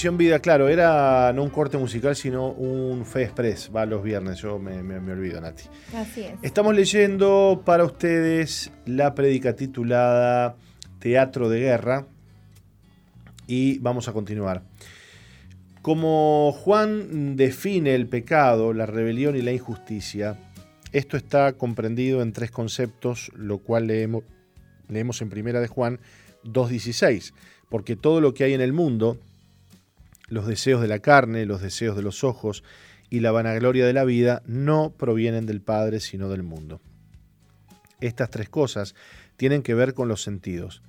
Misión Vida, claro, era no un corte musical, sino un Fe Express, va los viernes, yo me, olvido, Nati. Así es. Estamos leyendo para ustedes la prédica titulada Teatro de Guerra y vamos a continuar. Como Juan define el pecado, la rebelión y la injusticia, esto está comprendido en tres conceptos, lo cual leemos, leemos en Primera de Juan 2.16 porque todo lo que hay en el mundo, los deseos de la carne, los deseos de los ojos y la vanagloria de la vida, no provienen del Padre, sino del mundo. Estas tres cosas tienen que ver con los sentidos.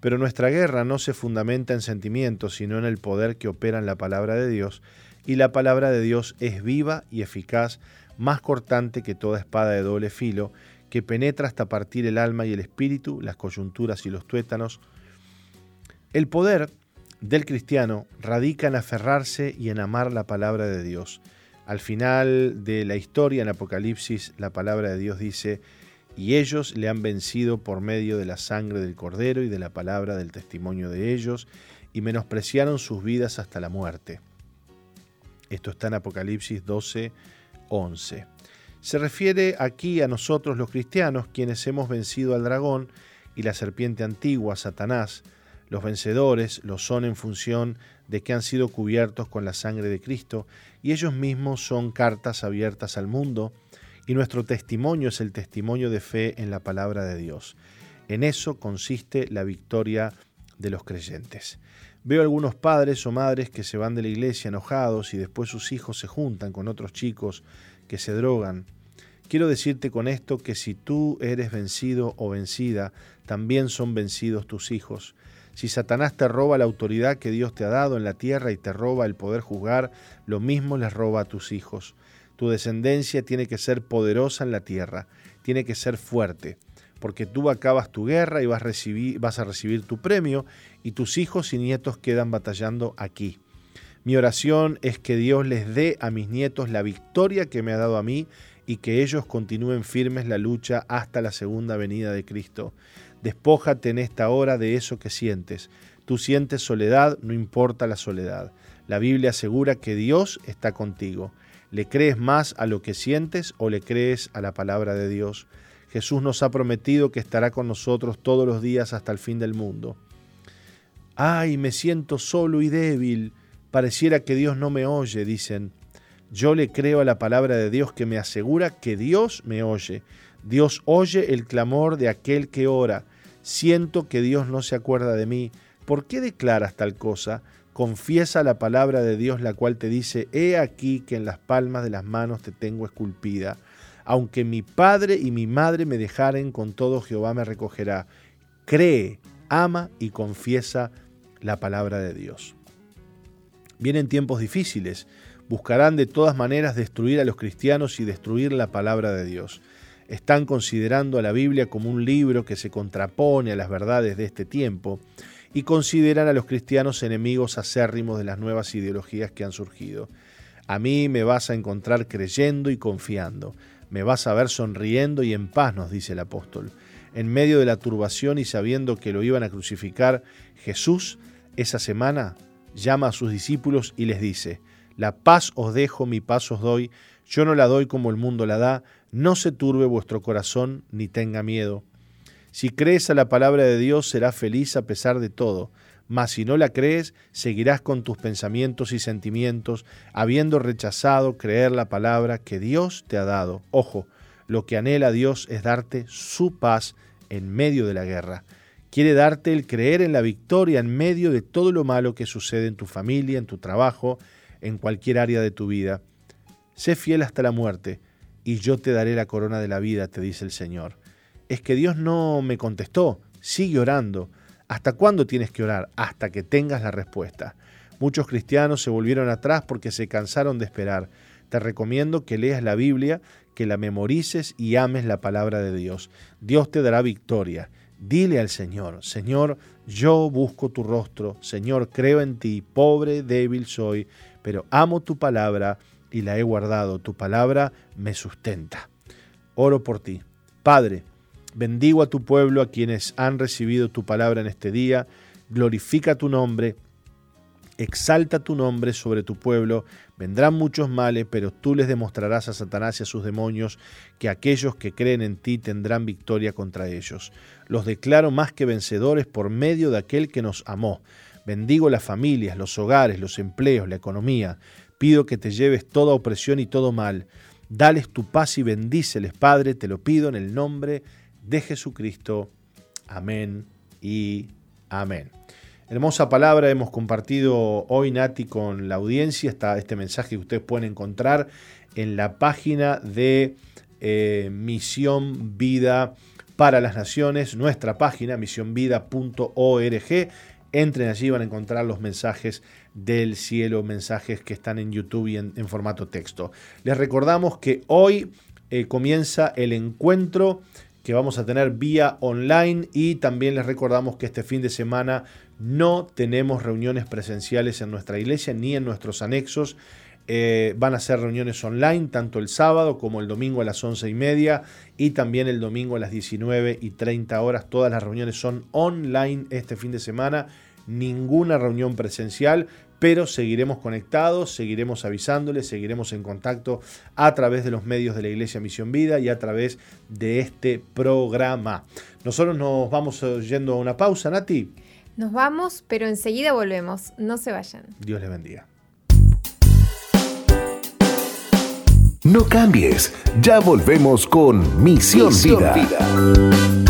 Pero nuestra guerra no se fundamenta en sentimientos, sino en el poder que opera en la palabra de Dios, y la palabra de Dios es viva y eficaz, más cortante que toda espada de doble filo, que penetra hasta partir el alma y el espíritu, las coyunturas y los tuétanos. El poder del cristiano radica en aferrarse y en amar la palabra de Dios. Al final de la historia en Apocalipsis, la palabra de Dios dice, y ellos le han vencido por medio de la sangre del cordero y de la palabra del testimonio de ellos, y menospreciaron sus vidas hasta la muerte. Esto está en Apocalipsis 12, 11. Se refiere aquí a nosotros los cristianos, quienes hemos vencido al dragón y la serpiente antigua, Satanás. Los vencedores lo son en función de que han sido cubiertos con la sangre de Cristo, y ellos mismos son cartas abiertas al mundo, y nuestro testimonio es el testimonio de fe en la palabra de Dios. En eso consiste la victoria de los creyentes. Veo algunos padres o madres que se van de la iglesia enojados y después sus hijos se juntan con otros chicos que se drogan. Quiero decirte con esto que si tú eres vencido o vencida, también son vencidos tus hijos. Si Satanás te roba la autoridad que Dios te ha dado en la tierra y te roba el poder juzgar, lo mismo les roba a tus hijos. Tu descendencia tiene que ser poderosa en la tierra, tiene que ser fuerte, porque tú acabas tu guerra y vas a recibir, vas a recibir tu premio y tus hijos y nietos quedan batallando aquí. Mi oración es que Dios les dé a mis nietos la victoria que me ha dado a mí y que ellos continúen firmes la lucha hasta la segunda venida de Cristo. Despójate en esta hora de eso que sientes. Tú sientes soledad, no importa la soledad. La Biblia asegura que Dios está contigo. ¿Le crees más a lo que sientes o le crees a la palabra de Dios? Jesús nos ha prometido que estará con nosotros todos los días hasta el fin del mundo. Ay, me siento solo y débil. Pareciera que Dios no me oye, dicen. Yo le creo a la palabra de Dios que me asegura que Dios me oye. Dios oye el clamor de aquel que ora. Siento que Dios no se acuerda de mí. ¿Por qué declaras tal cosa? Confiesa la palabra de Dios, la cual te dice, He aquí que en las palmas de las manos te tengo esculpida. Aunque mi padre y mi madre me dejaren, con todo Jehová me recogerá. Cree, ama y confiesa la palabra de Dios. Vienen tiempos difíciles. Buscarán de todas maneras destruir a los cristianos y destruir la palabra de Dios. Están considerando a la Biblia como un libro que se contrapone a las verdades de este tiempo y consideran a los cristianos enemigos acérrimos de las nuevas ideologías que han surgido. A mí me vas a encontrar creyendo y confiando, me vas a ver sonriendo y en paz, nos dice el apóstol. En medio de la turbación y sabiendo que lo iban a crucificar, Jesús esa semana llama a sus discípulos y les dice, La paz os dejo, mi paz os doy, yo no la doy como el mundo la da, no se turbe vuestro corazón ni tenga miedo. Si crees a la palabra de Dios, serás feliz a pesar de todo. Mas si no la crees, seguirás con tus pensamientos y sentimientos, habiendo rechazado creer la palabra que Dios te ha dado. Ojo, lo que anhela Dios es darte su paz en medio de la guerra. Quiere darte el creer en la victoria en medio de todo lo malo que sucede en tu familia, en tu trabajo, en cualquier área de tu vida. Sé fiel hasta la muerte, y yo te daré la corona de la vida, te dice el Señor es que Dios no me contestó. Sigue orando. ¿Hasta cuándo tienes que orar? Hasta que tengas la respuesta. Muchos cristianos se volvieron atrás porque se cansaron de esperar. Te recomiendo que leas la Biblia, que la memorices y ames la palabra de Dios. Dios te dará victoria. Dile al Señor, Señor, yo busco tu rostro, Señor, creo en ti, pobre, débil soy, pero amo tu palabra y la he guardado, tu palabra me sustenta. Oro por ti. Padre, Bendigo a tu pueblo, a quienes han recibido tu palabra en este día. Glorifica tu nombre. Exalta tu nombre sobre tu pueblo. Vendrán muchos males, pero tú les demostrarás a Satanás y a sus demonios que aquellos que creen en ti tendrán victoria contra ellos. Los declaro más que vencedores por medio de aquel que nos amó. Bendigo las familias, los hogares, los empleos, la economía. Pido que te lleves toda opresión y todo mal. Dales tu paz y bendíceles, Padre, te lo pido en el nombre de Jesucristo. Amén y amén. Hermosa palabra hemos compartido hoy, Nati, con la audiencia. Está este mensaje que ustedes pueden encontrar en la página de eh, Misión Vida para las Naciones, nuestra página, misionvida.org. Entren allí, van a encontrar los mensajes del cielo, mensajes que están en YouTube y en, formato texto. Les recordamos que hoy eh, comienza el encuentro que vamos a tener vía online y también les recordamos que este fin de semana no tenemos reuniones presenciales en nuestra iglesia ni en nuestros anexos. Eh, van a ser reuniones online tanto el sábado como el domingo a las once y media y también el domingo a las 19 y 30 horas. Todas las reuniones son online este fin de semana. Ninguna reunión presencial, pero seguiremos conectados, seguiremos avisándoles, seguiremos en contacto a través de los medios de la Iglesia Misión Vida y a través de este programa. Nosotros nos vamos yendo a una pausa, Nati. Nos vamos, pero enseguida volvemos. No se vayan. Dios les bendiga. No cambies, ya volvemos con Misión, Vida.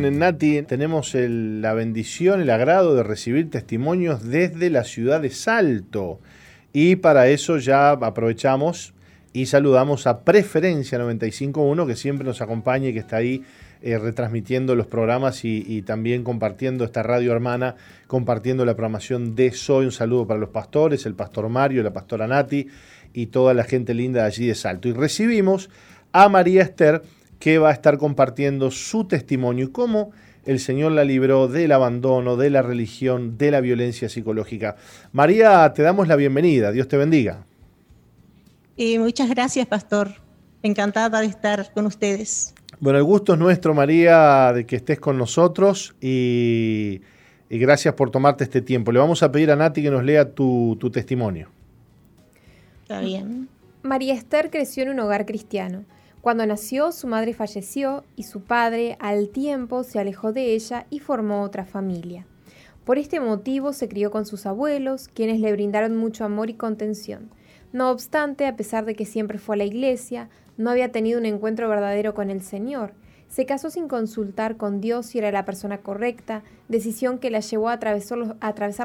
Bien, Nati, tenemos la bendición, el agrado de recibir testimonios desde la ciudad de Salto. Y para eso ya aprovechamos y saludamos a Preferencia 951, que siempre nos acompaña y que está ahí eh, retransmitiendo los programas y, también compartiendo esta radio hermana, compartiendo la programación de Soy. Un saludo para los pastores, el pastor Mario, la pastora Nati y toda la gente linda de allí de Salto. Y recibimos a María Esther que va a estar compartiendo su testimonio y cómo el Señor la libró del abandono, de la religión, de la violencia psicológica. María, te damos la bienvenida. Dios te bendiga. Y muchas gracias, pastor. Encantada de estar con ustedes. Bueno, el gusto es nuestro, María, de que estés con nosotros y, gracias por tomarte este tiempo. Le vamos a pedir a Nati que nos lea tu, tu testimonio. Está bien. María Esther creció en un hogar cristiano. Cuando nació, su madre falleció y su padre al tiempo se alejó de ella y formó otra familia. Por este motivo se crió con sus abuelos, quienes le brindaron mucho amor y contención. No obstante, a pesar de que siempre fue a la iglesia, no había tenido un encuentro verdadero con el Señor se casó sin consultar con Dios si era la persona correcta, decisión que la llevó a atravesar, los,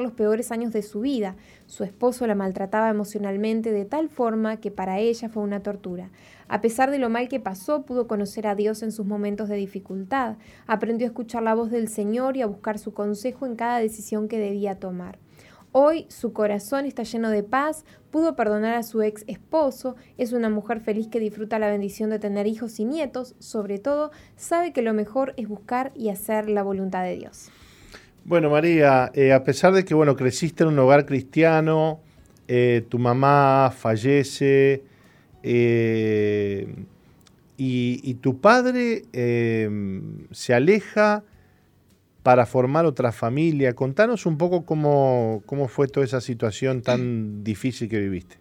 los peores años de su vida. Su esposo la maltrataba emocionalmente de tal forma que para ella fue una tortura. A pesar de lo mal que pasó, pudo conocer a Dios en sus momentos de dificultad. Aprendió a escuchar la voz del Señor y a buscar su consejo en cada decisión que debía tomar. Hoy su corazón está lleno de paz, pudo perdonar a su ex esposo, es una mujer feliz que disfruta la bendición de tener hijos y nietos, sobre todo sabe que lo mejor es buscar y hacer la voluntad de Dios. Bueno, María, eh, a pesar de que bueno, creciste en un hogar cristiano, eh, tu mamá fallece eh, y, tu padre se aleja para formar otra familia. Contanos un poco cómo, cómo fue toda esa situación tan difícil que viviste.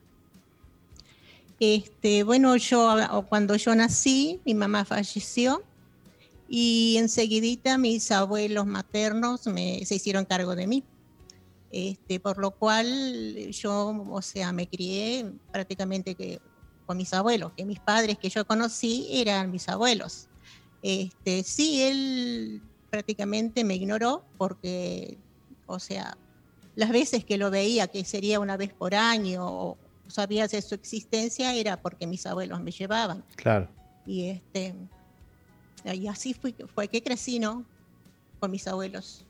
Este, bueno, yo cuando yo nací, mi mamá falleció y enseguidita mis abuelos maternos se hicieron cargo de mí. Este, por lo cual yo, o sea, me crié prácticamente que, con mis abuelos, que mis padres que yo conocí eran mis abuelos. Este, sí, él prácticamente me ignoró porque, o sea, las veces que lo veía, que sería una vez por año, o sabía de su existencia, era porque mis abuelos me llevaban. Claro. Y, este, y así fue, fue que crecí, ¿no? Con mis abuelos.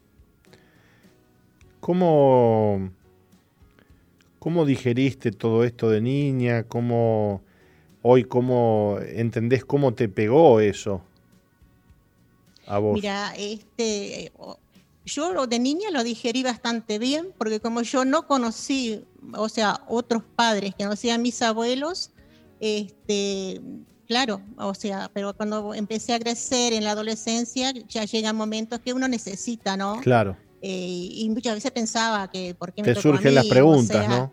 ¿Cómo, ¿Cómo digeriste todo esto de niña? ¿Cómo hoy cómo entendés cómo te pegó eso a vos. Mira, este, yo de niña lo digerí bastante bien, porque como yo no conocí, o sea, otros padres que no sean mis abuelos, este, claro, o sea, pero cuando empecé a crecer en la adolescencia, ya llegan momentos que uno necesita, ¿no? Claro. Eh, y muchas veces pensaba que, ¿por qué me Te surgen las preguntas, ¿no?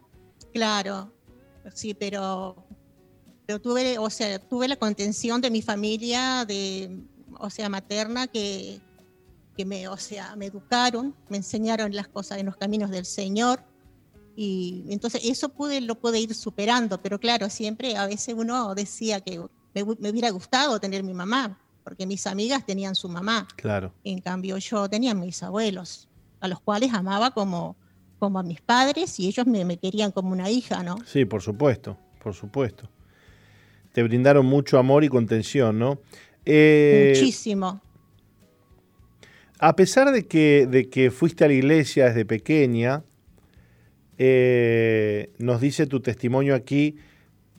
Claro, sí, pero, pero tuve, o sea, tuve la contención de mi familia, de, o sea, materna, que, que me, o sea, me educaron, me enseñaron las cosas en los caminos del Señor. Y entonces eso pude, lo pude ir superando, pero claro, siempre a veces uno decía que me, hubiera gustado tener mi mamá, porque mis amigas tenían su mamá. Claro. En cambio yo tenía mis abuelos, a los cuales amaba como, como a mis padres y ellos me, querían como una hija, ¿no? Sí, por supuesto, por supuesto. Te brindaron mucho amor y contención, ¿no? Eh, Muchísimo. A pesar de que, de que fuiste a la iglesia desde pequeña, eh, nos dice tu testimonio aquí,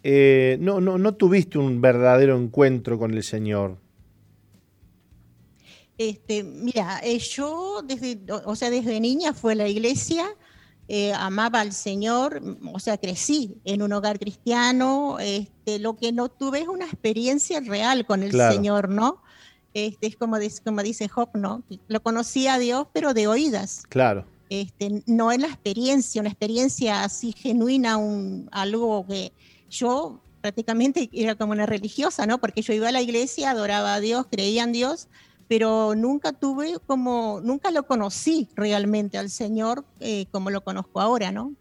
eh, no, no, no tuviste un verdadero encuentro con el Señor. Este, mira, eh, yo desde, o sea, desde niña fue a la iglesia, amaba al Señor, o sea, crecí en un hogar cristiano, este, lo que no tuve es una experiencia real con el Señor, ¿no? Este, es como dice, como dice Job, ¿no? Lo conocía a Dios, pero de oídas. Claro. Este, no en la experiencia, una experiencia así genuina, un, algo que yo prácticamente era como una religiosa, ¿no? Porque yo iba a la iglesia, adoraba a Dios, creía en Dios, pero nunca tuve como, nunca lo conocí realmente al Señor eh, como lo conozco ahora, ¿no?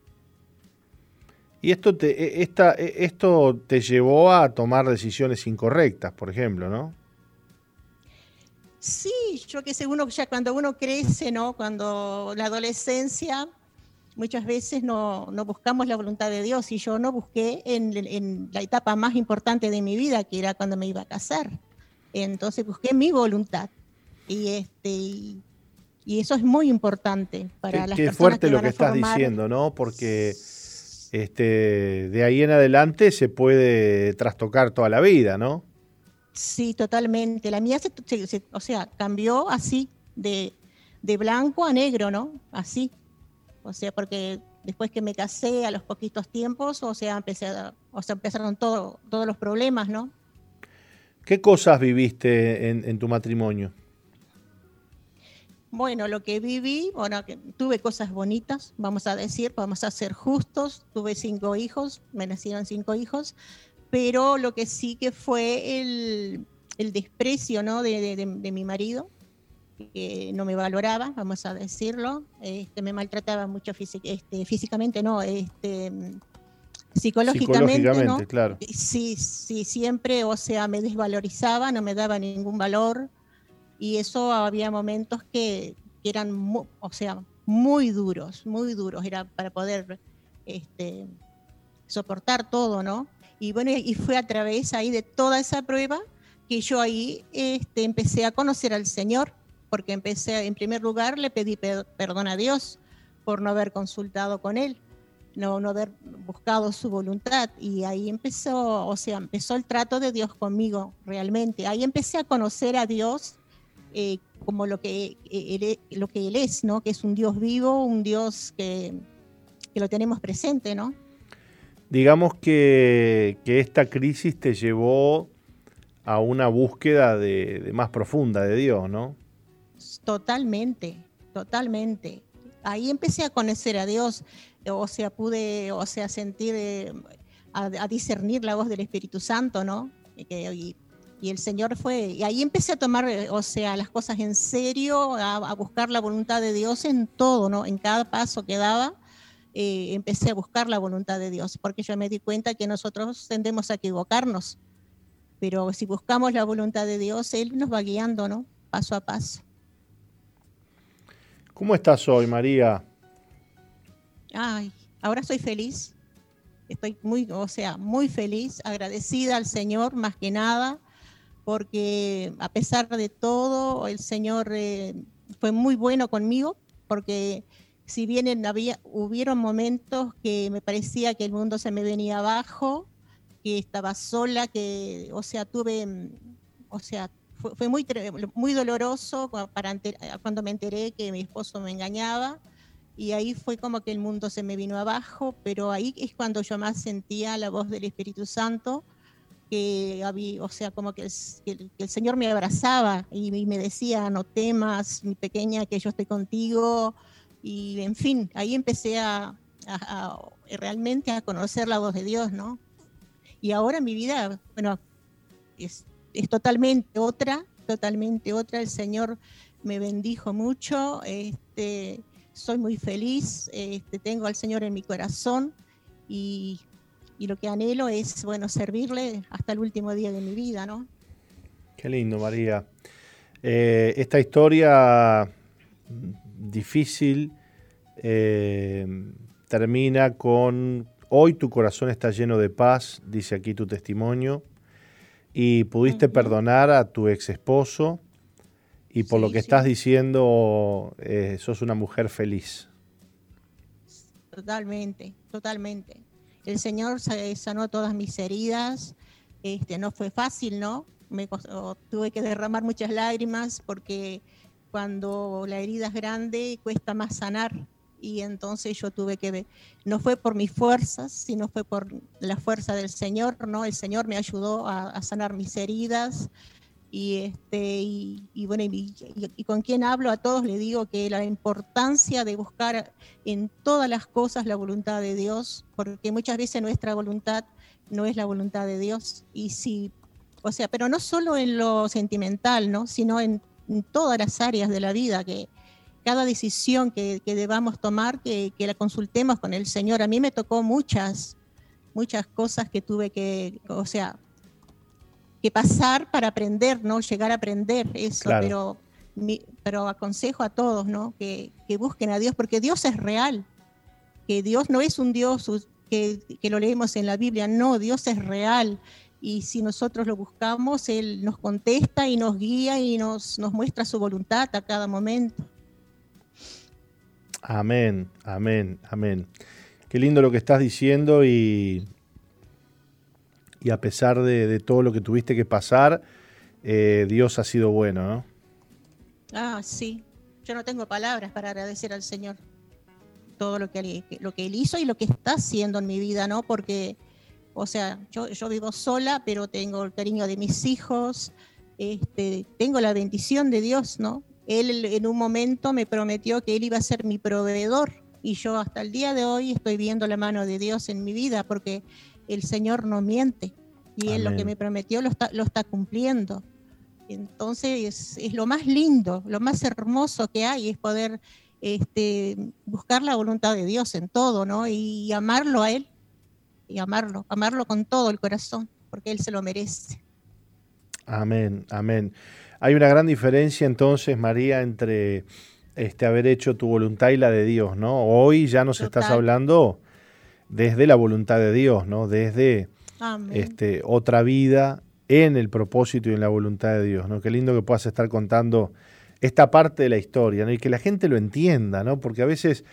Y esto te, e, esta, e, esto te llevó a tomar decisiones incorrectas, por ejemplo, ¿no? Sí, yo que sé, uno ya cuando uno crece, ¿no? Cuando la adolescencia, muchas veces no, buscamos la voluntad de Dios y yo no busqué en, la etapa más importante de mi vida, que era cuando me iba a casar. Entonces busqué mi voluntad. Y este y, eso es muy importante para qué, las qué fuerte lo que estás diciendo, ¿no? Porque este, de ahí en adelante se puede trastocar toda la vida, ¿no? Sí, totalmente. La mía, se, o sea, cambió así, de, blanco a negro, ¿no? Así. O sea, porque después que me casé a los poquitos tiempos, o sea, empecé o sea empezaron todos los problemas, ¿no? ¿Qué cosas viviste en, tu matrimonio? Bueno, lo que viví, bueno, tuve cosas bonitas, vamos a decir, vamos a ser justos. Tuve cinco hijos, me nacieron cinco hijos, pero lo que sí que fue el, desprecio ¿no? de, mi marido, que no me valoraba, vamos a decirlo, este, me maltrataba mucho este, físicamente, no, este, psicológicamente, ¿no? claro. Sí, sí, siempre, o sea, me desvalorizaba, no me daba ningún valor y eso había momentos que, eran, o sea, muy duros, muy duros, era para poder este, soportar todo, ¿no? Y bueno, y fue a través ahí de toda esa prueba que yo ahí este, empecé a conocer al Señor, porque empecé, en primer lugar, le pedí perdón a Dios por no haber consultado con Él, no, no haber buscado su voluntad. Y ahí empezó, o sea, empezó el trato de Dios conmigo realmente. Ahí empecé a conocer a Dios eh, como lo que, eh, él, lo que Él es, ¿no? Que es un Dios vivo, un Dios que, que lo tenemos presente, ¿no? digamos que, esta crisis te llevó a una búsqueda de, más profunda de Dios, ¿no? Totalmente, totalmente. Ahí empecé a conocer a Dios, o sea, pude, o sea, sentir, eh, a, discernir la voz del Espíritu Santo, ¿no? Y, el Señor fue, y ahí empecé a tomar, o sea, las cosas en serio, a, a buscar la voluntad de Dios en todo, ¿no? En cada paso que daba eh, empecé a buscar la voluntad de Dios, porque yo me di cuenta que nosotros tendemos a equivocarnos, pero si buscamos la voluntad de Dios, Él nos va guiando, ¿no? Paso a paso. ¿Cómo estás hoy, María? Ahora soy feliz. Estoy muy, o sea, muy feliz, agradecida al Señor más que nada, porque a pesar de todo, el Señor eh, fue muy bueno conmigo, porque si bien había, hubieron momentos que me parecía que el mundo se me venía abajo, que estaba sola, que, o sea, tuve, mm, o sea, fue, muy, muy doloroso cuando me enteré que mi esposo me engañaba y ahí fue como que el mundo se me vino abajo, pero ahí es cuando yo más sentía la voz del Espíritu Santo, que había, o sea, como que el, Señor me abrazaba y, me decía, no temas, mi pequeña, que yo estoy contigo, y en fin, ahí empecé a, realmente a conocer la voz de Dios, ¿no? Y ahora mi vida, bueno, es, es totalmente otra, totalmente otra, el Señor me bendijo mucho, este soy muy feliz, este, tengo al Señor en mi corazón y, lo que anhelo es, bueno, servirle hasta el último día de mi vida, ¿no? Qué lindo, María. Eh, esta historia difícil eh, termina con, hoy tu corazón está lleno de paz, dice aquí tu testimonio, y pudiste perdonar a tu ex esposo y por lo que estás diciendo, eh, sos una mujer feliz. Totalmente, totalmente. El Señor sanó todas mis heridas. Este, no fue fácil, ¿no? Me tuve que derramar muchas lágrimas porque cuando la herida es grande cuesta más sanar. Y entonces yo tuve que ver, no fue por mis fuerzas, sino fue por la fuerza del Señor, ¿no? El Señor me ayudó a, a sanar mis heridas, y, este, y, bueno, y, con quien hablo a todos le digo que la importancia de buscar en todas las cosas la voluntad de Dios, porque muchas veces nuestra voluntad no es la voluntad de Dios. Y si, o sea, pero no solo en lo sentimental, ¿no? sino en, todas las áreas de la vida, que cada decisión que, que debamos tomar, que, que la consultemos con el Señor. A mí me tocó muchas, muchas cosas que tuve que, o sea, que pasar para aprender, ¿no? Llegar a aprender eso, pero, pero aconsejo a todos, ¿no? Que, busquen a Dios, porque Dios es real, que Dios no es un Dios que, que lo leemos en la Biblia, no, Dios es real. Y si nosotros lo buscamos, Él nos contesta y nos guía y nos, nos muestra su voluntad a cada momento. Amén, amén, amén. Qué lindo lo que estás diciendo y, y a pesar de, todo lo que tuviste que pasar, eh, Dios ha sido bueno, ¿no? Ah, sí. Yo no tengo palabras para agradecer al Señor todo lo que, lo que Él hizo y lo que está haciendo en mi vida, ¿no? Porque, o sea, yo, yo vivo sola, pero tengo el cariño de mis hijos, este, tengo la bendición de Dios, ¿no? Él en un momento me prometió que Él iba a ser mi proveedor y yo hasta el día de hoy estoy viendo la mano de Dios en mi vida porque el Señor no miente y Él lo que me prometió lo está, lo está cumpliendo. Entonces es, lo más lindo, lo más hermoso que hay es poder este, buscar la voluntad de Dios en todo, ¿no? Y amarlo a Él, y amarlo, amarlo con todo el corazón, porque Él se lo merece. Amén, amén. Hay una gran diferencia entonces, María, entre este, haber hecho tu voluntad y la de Dios, ¿no? Hoy ya nos estás hablando desde la voluntad de Dios, ¿no? Desde este, otra vida en el propósito y en la voluntad de Dios, ¿no? Qué lindo que puedas estar contando esta parte de la historia, ¿no? Y que la gente lo entienda, ¿no? Porque a veces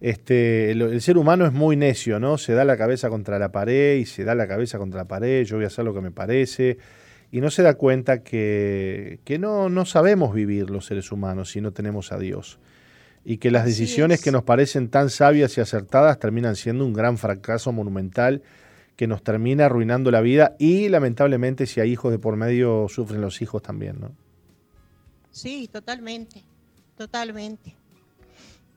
este, el, ser humano es muy necio, ¿no? Se da la cabeza contra la pared y se da la cabeza contra la pared, yo voy a hacer lo que me parece, y no se da cuenta que, que no, no sabemos vivir los seres humanos si no tenemos a Dios y que las decisiones que nos parecen tan sabias y acertadas terminan siendo un gran fracaso monumental que nos termina arruinando la vida y lamentablemente si hay hijos de por medio sufren los hijos también, ¿no? Sí, totalmente, totalmente.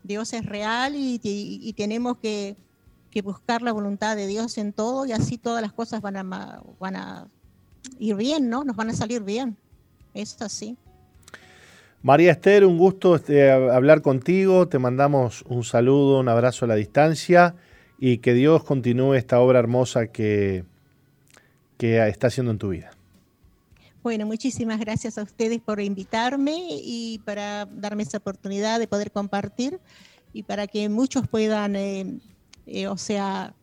Dios es real y, tenemos que, buscar la voluntad de Dios en todo y así todas las cosas van a, van a ir bien, ¿no? Nos van a salir bien. Es así. María Esther, un gusto este, hablar contigo. Te mandamos un saludo, un abrazo a la distancia y que Dios continúe esta obra hermosa que, que está haciendo en tu vida. Bueno, muchísimas gracias a ustedes por invitarme y para darme esa oportunidad de poder compartir y para que muchos puedan, eh, eh, o sea,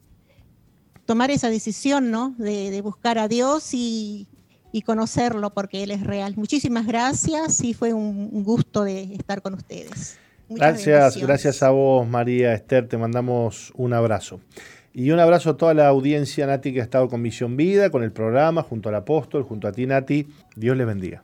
tomar esa decisión, ¿no? de buscar a Dios y, y conocerlo porque Él es real. Muchísimas gracias y fue un gusto de estar con ustedes. gracias, gracias a vos, María Esther. Te mandamos un abrazo. Y un abrazo a toda la audiencia, Nati, que ha estado con Misión Vida, con el programa, junto al apóstol, junto a ti, Nati. Dios les bendiga.